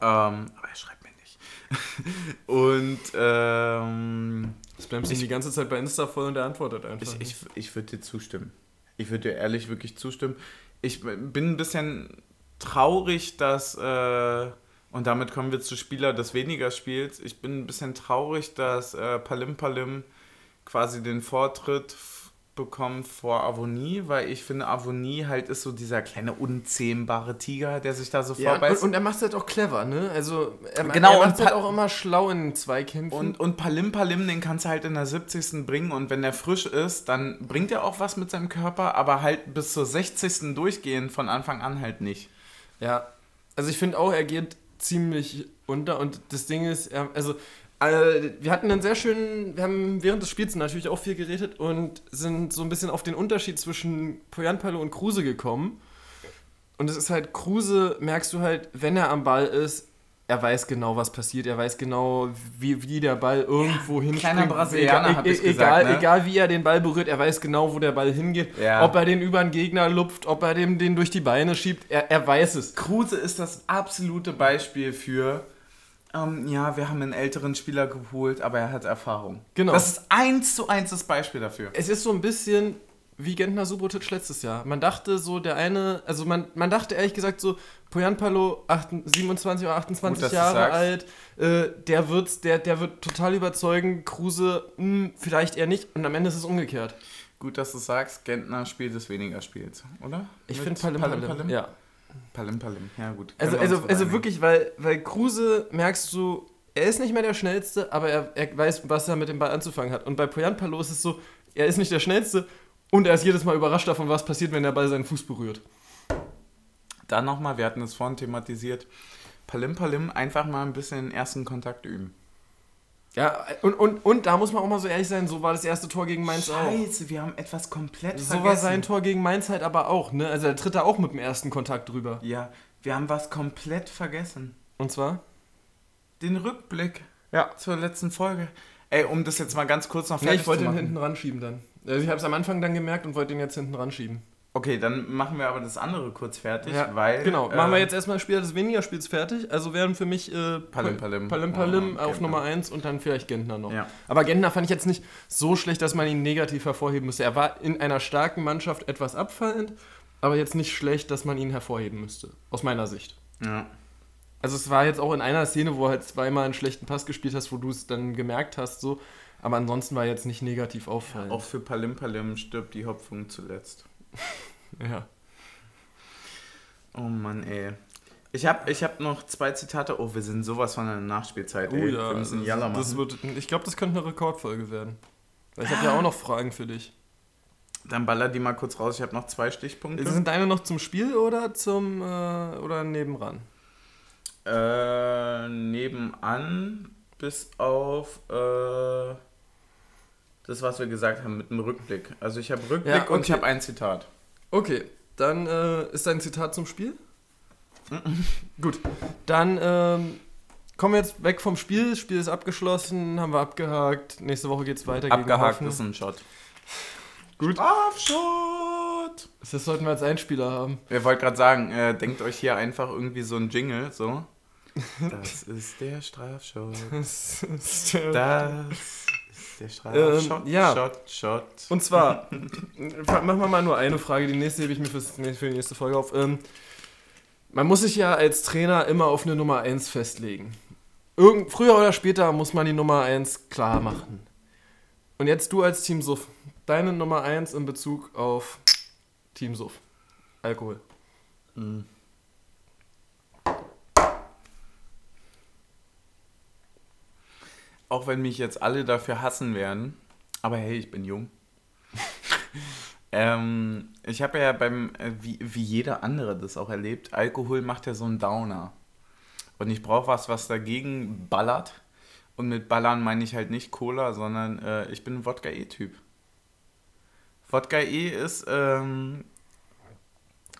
Ähm, aber er schreibt mir nicht. und ähm, Das bleibt Ich- ihm die ganze Zeit bei Insta voll und der antwortet einfach. ich, ich, ich würde dir zustimmen. Ich würde dir ehrlich wirklich zustimmen. Ich bin ein bisschen traurig, dass, äh, und damit kommen wir zu Spieler des weniger Spiels, ich bin ein bisschen traurig, dass äh, Palim Palim quasi den Vortritt bekommt vor Avonie, weil ich finde, Avonie halt ist so dieser kleine unzähmbare Tiger, der sich da so ja, und, vorbeißt. und er macht es halt auch clever, ne? Also er, Genau, er macht es halt auch immer schlau in Zweikämpfen. Und, und Palim Palim, den kannst du halt in der 70. bringen und wenn der frisch ist, dann bringt er auch was mit seinem Körper, aber halt bis zur 60. durchgehend von Anfang an halt nicht. Ja, also ich finde auch, er geht ziemlich unter und das Ding ist, er, also äh, wir hatten einen sehr schönen, wir haben während des Spiels natürlich auch viel geredet und sind so ein bisschen auf den Unterschied zwischen Poyanpalo und Kruse gekommen. Und es ist halt, Kruse merkst du halt, wenn er am Ball ist, er weiß genau, was passiert, er weiß genau, wie, wie der Ball irgendwo hinspringt. kleiner Brasilianer, egal, hab ich egal, gesagt, ne? egal wie er den Ball berührt, er weiß genau, wo der Ball hingeht. Ja. Ob er den über den Gegner lupft, ob er dem den durch die Beine schiebt, er, er weiß es. Kruse ist das absolute Beispiel für, ähm, ja, wir haben einen älteren Spieler geholt, aber er hat Erfahrung. Genau. Das ist eins zu eins das Beispiel dafür. Es ist so ein bisschen wie Gentner Subotic letztes Jahr. Man dachte so, der eine, also man, man dachte ehrlich gesagt so, Poyanpalo, 28 27 oder 28 Gut, Jahre alt, äh, der, wird's, der, der wird total überzeugen, Kruse, mh, vielleicht eher nicht. Und am Ende ist es umgekehrt. Gut, dass du sagst, Gentner spielt des weniger Spiels, oder? Ich finde Palim Palim. Ja. Palim Palim, ja gut. Also, wir also, also wirklich, weil, weil Kruse merkst du, er ist nicht mehr der Schnellste, aber er, er weiß, was er mit dem Ball anzufangen hat. Und bei Poyanpalo ist es so, er ist nicht der Schnellste und er ist jedes Mal überrascht davon, was passiert, wenn der Ball seinen Fuß berührt. Dann nochmal, wir hatten es vorhin thematisiert, Palim Palim einfach mal ein bisschen ersten Kontakt üben. Ja, und, und, und da muss man auch mal so ehrlich sein, so war das erste Tor gegen Mainz auch. Scheiße, wir haben etwas komplett So vergessen. war sein Tor gegen Mainz halt aber auch, ne? Also er tritt da auch mit dem ersten Kontakt drüber. Ja, wir haben was komplett vergessen. Und zwar? Den Rückblick Ja. zur letzten Folge. Ey, um das jetzt mal ganz kurz noch Nee, fertig ich wollte machen. hinten ranschieben dann. Also ich habe es am Anfang dann gemerkt und wollte ihn jetzt hinten ranschieben. Okay, dann machen wir aber das andere kurz fertig, Ja, weil. genau, machen wir äh, jetzt erstmal Spieler des weniger Spiels fertig. Also wären für mich äh, Palim Palim. Palim, Palim Oh, auf Gentner. Nummer 1 und dann vielleicht Gentner noch. Ja. Aber Gentner fand ich jetzt nicht so schlecht, dass man ihn negativ hervorheben müsste. Er war in einer starken Mannschaft etwas abfallend, aber jetzt nicht schlecht, dass man ihn hervorheben müsste. Aus meiner Sicht. Ja. Also es war jetzt auch in einer Szene, wo er halt zweimal einen schlechten Pass gespielt hast, wo du es dann gemerkt hast, so. Aber ansonsten war er jetzt nicht negativ auffallend. Auch für Palim Palim stirbt die Hopfung zuletzt. ja. Oh Mann, ey. Ich hab, ich hab noch zwei Zitate. Oh, wir sind sowas von einer Nachspielzeit, ey. wir müssen Jalla machen. Oh das wird, ich glaube, das könnte eine Rekordfolge werden. Weil ich habe ja auch noch Fragen für dich. Dann baller die mal kurz raus. Ich habe noch zwei Stichpunkte. Sind deine noch zum Spiel oder zum äh, oder nebenan? Äh, nebenan bis auf äh, das, was wir gesagt haben mit dem Rückblick. Also ich habe Rückblick Ja, und ich okay. habe ein Zitat. Okay, dann äh, ist dein Zitat zum Spiel. Gut, dann ähm, kommen wir jetzt weg vom Spiel. Das Spiel ist abgeschlossen, haben wir abgehakt. Nächste Woche geht es weiter Abgehakt gegen ist ein Shot. Gut. Strafshot! Das sollten wir als Einspieler haben. Ihr wollt gerade sagen, äh, denkt euch hier einfach irgendwie so ein Jingle, so. Das ist der Strafshot. Das ist der- Das der Strafshot. Ähm, ja. Shot, Shot. Und zwar, machen wir mal nur eine Frage, die nächste hebe ich mir fürs, für die nächste Folge auf. Ähm, man muss sich ja als Trainer immer auf eine Nummer 1 festlegen. Irgend, früher oder später muss man die Nummer 1 klar machen. Und jetzt du als Team Suff, deine Nummer 1 in Bezug auf Team Suff. Alkohol. Mm. Auch wenn mich jetzt alle dafür hassen werden, aber hey, ich bin jung. ähm, ich habe ja beim, äh, wie, wie jeder andere das auch erlebt, Alkohol macht ja so einen Downer. Und ich brauche was, was dagegen ballert. Und mit Ballern meine ich halt nicht Cola, sondern äh, ich bin ein Wodka-E-Typ. Wodka E ist, ähm,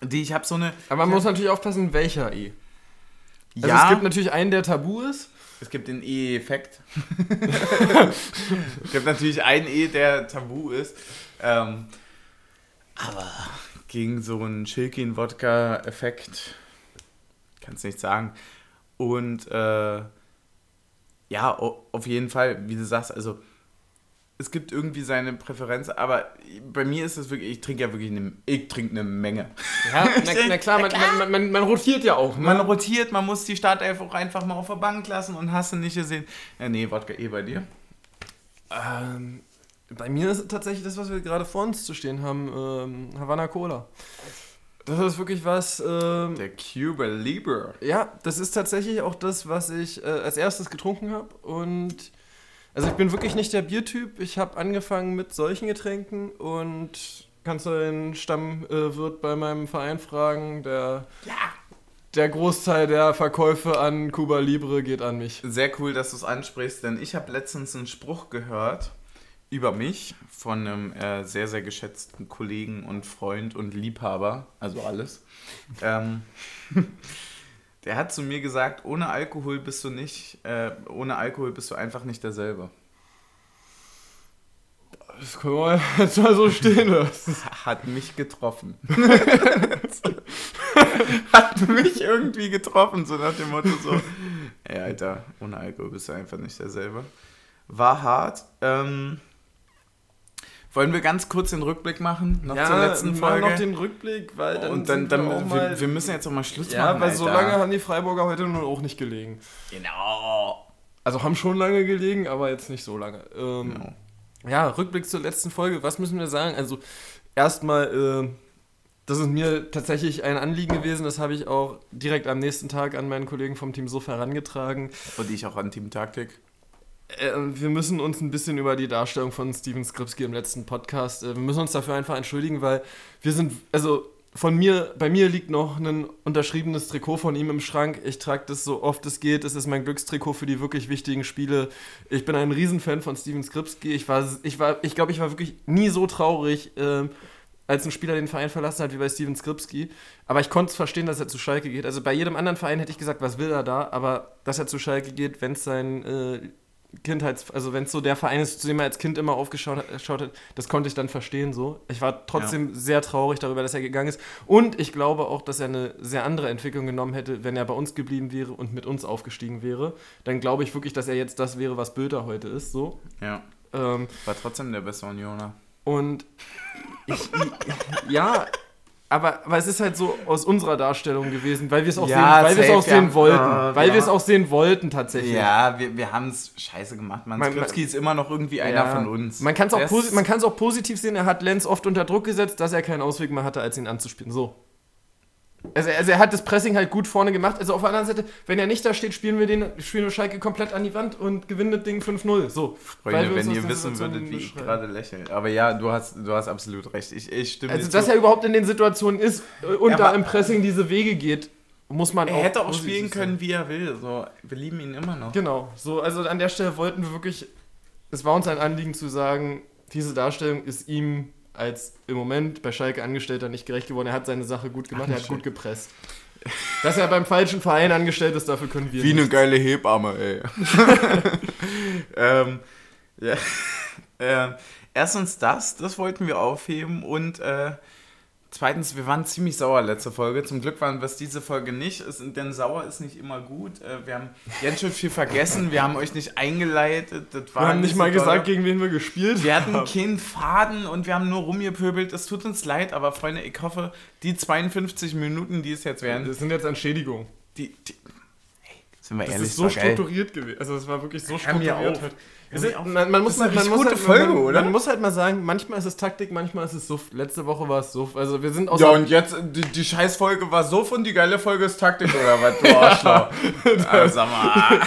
die, ich habe so eine. Aber man muss natürlich aufpassen, welcher E. Also ja, es gibt natürlich einen, der tabu ist. Es gibt den E-Effekt. es gibt natürlich einen E, der tabu ist. Ähm, aber gegen so einen Schilkin-Wodka-Effekt kannst du nicht sagen. Und äh, ja, auf jeden Fall, wie du sagst, also es gibt irgendwie seine Präferenz, aber bei mir ist es wirklich, ich trinke ja wirklich eine, ich trinke eine Menge. Ja, na, na klar, man, man, man, man rotiert ja auch. Ne? Man rotiert, man muss die Startelf auch einfach mal auf der Bank lassen und hast du nicht gesehen. Ja, nee, Wodka eh bei dir. Ähm, bei mir ist es tatsächlich das, was wir gerade vor uns zu stehen haben, ähm, Havana Cola. Das ist wirklich was. Ähm, Der Cuba Libre. ja, das ist tatsächlich auch das, was ich äh, als erstes getrunken habe. Und also ich bin wirklich nicht der Biertyp. Ich habe angefangen mit solchen Getränken und kannst du den Stammwirt bei meinem Verein fragen. Der, der Großteil der Verkäufe an Cuba Libre geht an mich. Sehr cool, dass du es ansprichst, denn ich habe letztens einen Spruch gehört über mich von einem äh, sehr, sehr geschätzten Kollegen und Freund und Liebhaber, also alles. ähm, der hat zu mir gesagt, ohne Alkohol bist du nicht, äh, ohne Alkohol bist du einfach nicht derselbe. Das können wir jetzt mal so stehen lassen. Hat mich getroffen. Hat mich irgendwie getroffen, so nach dem Motto so, ey Alter, ohne Alkohol bist du einfach nicht derselbe. War hart. Ähm, wollen wir ganz kurz den Rückblick machen, noch zur letzten Folge? noch den Rückblick, weil dann Und dann, sind wir dann auch wir, mal, wir müssen jetzt auch mal Schluss Ja, machen. weil so Alter. lange haben die Freiburger heute nun auch nicht gelegen. Genau. Also haben schon lange gelegen, aber jetzt nicht so lange. Ähm, genau. Ja, Rückblick zur letzten Folge. Was müssen wir sagen? Also erstmal, äh, das ist mir tatsächlich ein Anliegen gewesen. Das habe ich auch direkt am nächsten Tag an meinen Kollegen vom Team Suff herangetragen. Und ich auch an Team Taktik. Äh, wir müssen uns ein bisschen über die Darstellung von Steven Skripski im letzten Podcast, äh, wir müssen uns dafür einfach entschuldigen, weil wir sind, also von mir, bei mir liegt noch ein unterschriebenes Trikot von ihm im Schrank. Ich trage das so oft es geht. Es ist mein Glückstrikot für die wirklich wichtigen Spiele. Ich bin ein Riesenfan von Steven Skripski. Ich war, ich war, ich glaube, ich war wirklich nie so traurig, ähm, als ein Spieler den Verein verlassen hat wie bei Steven Skripski. Aber ich konnte es verstehen, dass er zu Schalke geht. Also bei jedem anderen Verein hätte ich gesagt, was will er da? Aber dass er zu Schalke geht, wenn es sein äh, Kindheits-, also wenn es so der Verein ist, zu dem er als Kind immer aufgeschaut hat, geschaut hat, das konnte ich dann verstehen so. Ich war trotzdem sehr traurig darüber, dass er gegangen ist. Und ich glaube auch, dass er eine sehr andere Entwicklung genommen hätte, wenn er bei uns geblieben wäre und mit uns aufgestiegen wäre. Dann glaube ich wirklich, dass er jetzt das wäre, was Bülter heute ist, so. Ja. Ähm, War trotzdem der beste Unioner. und ich, ja, aber, aber es ist halt so aus unserer Darstellung gewesen, weil wir es auch Ja, sehen, weil safe, auch sehen haben- wollten. Ah, weil ja. wir es auch sehen wollten tatsächlich. Ja, wir, wir haben es scheiße gemacht. Man, Man- Skripski ist immer noch irgendwie einer Ja. von uns. Man kann es auch, posi auch positiv sehen, er hat Lenz oft unter Druck gesetzt, dass er keinen Ausweg mehr hatte, als ihn anzuspielen. So. Also, also er hat das Pressing halt gut vorne gemacht. Also auf der anderen Seite, wenn er nicht da steht, spielen wir den, spielen wir Schalke komplett an die Wand und gewinnen das Ding 5-0. So. Freunde, wenn ihr wissen würdet, wie ich gerade lächle. Aber ja, du hast, du hast absolut recht. Ich, ich stimme Also, dass zu. er überhaupt in den Situationen ist äh, und Ja, da im Pressing diese Wege geht, muss man er auch. hätte auch spielen können, wie er will. So, wir lieben ihn immer noch. Genau. So, also an der Stelle wollten wir wirklich. Es war uns ein Anliegen zu sagen, diese Darstellung ist ihm als im Moment bei Schalke Angestellter nicht gerecht geworden. Er hat seine Sache gut gemacht, er hat gut gepresst. Dass er beim falschen Verein angestellt ist, dafür können wir. Wie eine nichts. geile Hebamme, ey. ähm, ja. ähm, erstens das, das wollten wir aufheben und äh, zweitens, wir waren ziemlich sauer letzte Folge. Zum Glück waren wir es diese Folge nicht, es, denn sauer ist nicht immer gut. Äh, wir haben ganz schön viel vergessen, wir haben euch nicht eingeleitet. Das war wir haben nicht mal doll. gesagt, gegen wen wir gespielt Wir hatten haben. keinen Faden und wir haben nur rumgepöbelt. Es tut uns leid, aber Freunde, ich hoffe, die 52 Minuten, die es jetzt werden, Das sind jetzt Entschädigungen. die, die sind wir Das ehrlich, ist so war geil. strukturiert gewesen. Also es war wirklich so strukturiert. Halt. Ist, man, man muss, Das ist eine man, muss gute halt, Folge, man, oder? Man muss halt mal sagen, manchmal ist es Taktik, manchmal ist es Suff. Letzte Woche war es Suff. Also wir sind aus Ja, und jetzt, die, die Scheißfolge war so und die geile Folge ist Taktik oder was, du Arschloch. also, sag mal.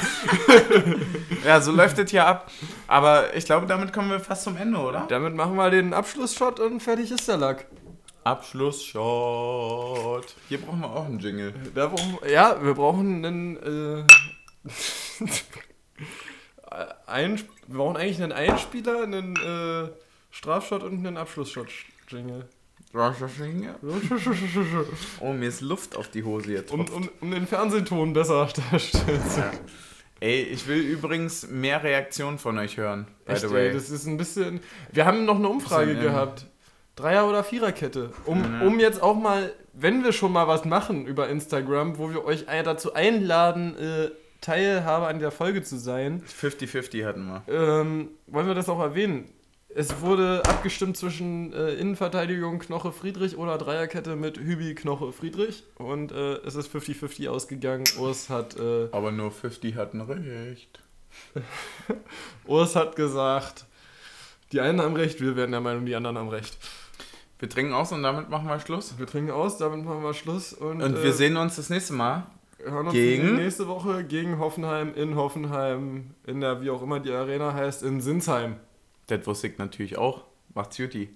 ja, so läuft es hier ab. Aber ich glaube, damit kommen wir fast zum Ende, oder? Damit machen wir den Abschlussshot und fertig ist der Lack. Abschlussshot. Hier brauchen wir auch einen Jingle. Da brauchen, ja, wir brauchen einen. Äh, ein, wir brauchen eigentlich einen Einspieler, einen äh, Strafshot und einen Abschlussshot-Jingle. Oh, mir ist Luft auf die Hose jetzt. Um, um, um den Fernsehton besser darstellen zu können. Ey, ich will übrigens mehr Reaktionen von euch hören. By Echt, the ey, way. das ist ein bisschen. Wir haben noch eine Umfrage ähm, gehabt. Dreier- oder Viererkette. Um, Ja. um jetzt auch mal, wenn wir schon mal was machen über Instagram, wo wir euch dazu einladen, äh, Teilhabe an der Folge zu sein, 50-50 hatten wir. ähm, wollen wir das auch erwähnen. Es wurde abgestimmt zwischen äh, Innenverteidigung Knoche Friedrich oder Dreierkette mit Hübi Knoche Friedrich. Und äh, es ist 50-50 ausgegangen. Urs hat, äh, Aber nur 50 hatten recht. Urs hat gesagt, die einen haben recht, wir werden der Meinung, die anderen haben recht. Wir trinken aus und damit machen wir Schluss. Wir trinken aus, damit machen wir Schluss. Und, Und äh, wir sehen uns das nächste Mal. hören uns gegen- nächste Woche gegen Hoffenheim, in Hoffenheim, in der, wie auch immer die Arena heißt, in Sinsheim. Das wusste ich natürlich auch. Macht's Juti.